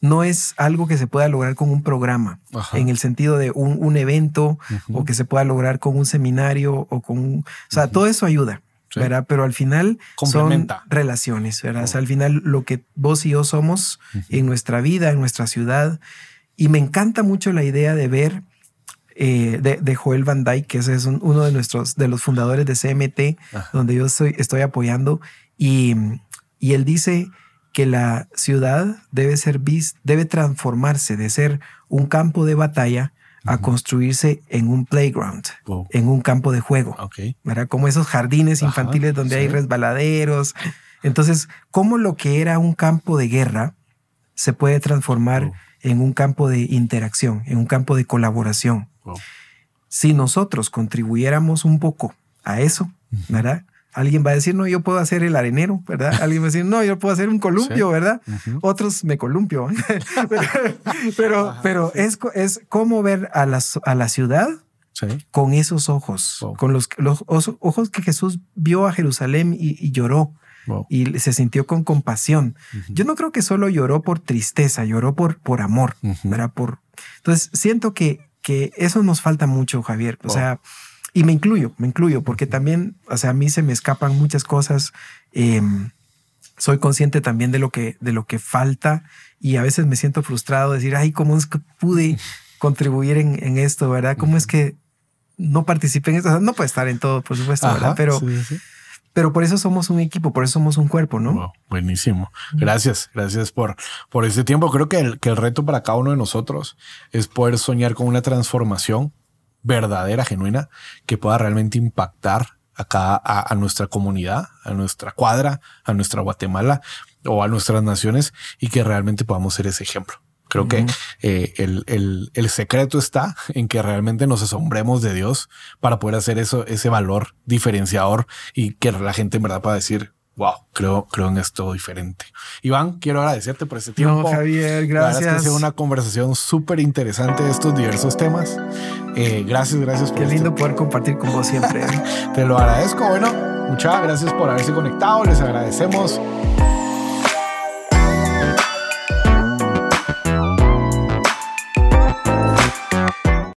no es algo que se pueda lograr con un programa, Ajá. en el sentido de un, un evento o que se pueda lograr con un seminario o con un... O sea, todo eso ayuda, Sí. ¿verdad? Pero al final son relaciones, ¿verdad? O sea, al final lo que vos y yo somos en nuestra vida, en nuestra ciudad. Y me encanta mucho la idea de ver eh, de, de Joel Van Dyke, que ese es un- uno de nuestros, de los fundadores de CMT, Ajá. donde yo soy, estoy apoyando. Y, y él dice que la ciudad debe ser debe transformarse de ser un campo de batalla a construirse en un playground, Wow. en un campo de juego. Ok. ¿verdad? Como esos jardines Ajá, infantiles donde hay resbaladeros. Entonces, ¿cómo lo que era un campo de guerra se puede transformar Wow. En un campo de interacción, en un campo de colaboración? Wow. Si nosotros contribuyéramos un poco a eso, ¿verdad? Alguien va a decir, no, yo puedo hacer el arenero, ¿verdad? Alguien va a decir, no, yo puedo hacer un columpio, Sí. ¿verdad? Otros me columpio. pero pero sí. es, es cómo ver a la, a la ciudad Sí. con esos ojos, Wow. con los, los os- ojos que Jesús vio a Jerusalén y, y lloró Wow. y se sintió con compasión. Yo no creo que solo lloró por tristeza, lloró por, por amor, Ujú. ¿verdad? Por, entonces siento que, que eso nos falta mucho, Javier. O sea, y me incluyo, me incluyo, porque también, o sea, a mí se me escapan muchas cosas. Em, soy consciente también de lo que, de lo que falta y a veces me siento frustrado de decir, ay, ¿cómo es que pude contribuir en, en esto, verdad? ¿Cómo es que no participé en esto? O sea, no puede estar en todo, por supuesto, Ajá, ¿verdad? Pero, sí, sí. Pero por eso somos un equipo, por eso somos un cuerpo, ¿no? Buenísimo. Gracias, gracias por, por este tiempo. Creo que el, que el reto para cada uno de nosotros es poder soñar con una transformación verdadera, genuina, que pueda realmente impactar acá a nuestra comunidad, a nuestra cuadra, a nuestra Guatemala o a nuestras naciones y que realmente podamos ser ese ejemplo. Creo que Ujú. eh, el, el- el secreto está en que realmente nos asombremos de Dios para poder hacer eso, ese valor diferenciador y que la gente en verdad pueda decir, wow, creo, creo en esto diferente. Iván, quiero agradecerte por este tiempo. No, Javier, La verdad es gracias. que ha sido una conversación súper interesante de estos diversos temas. Eh, gracias, gracias por Qué este- lindo poder compartir con vos siempre. Te lo agradezco. Bueno, muchas gracias por haberse conectado. Les agradecemos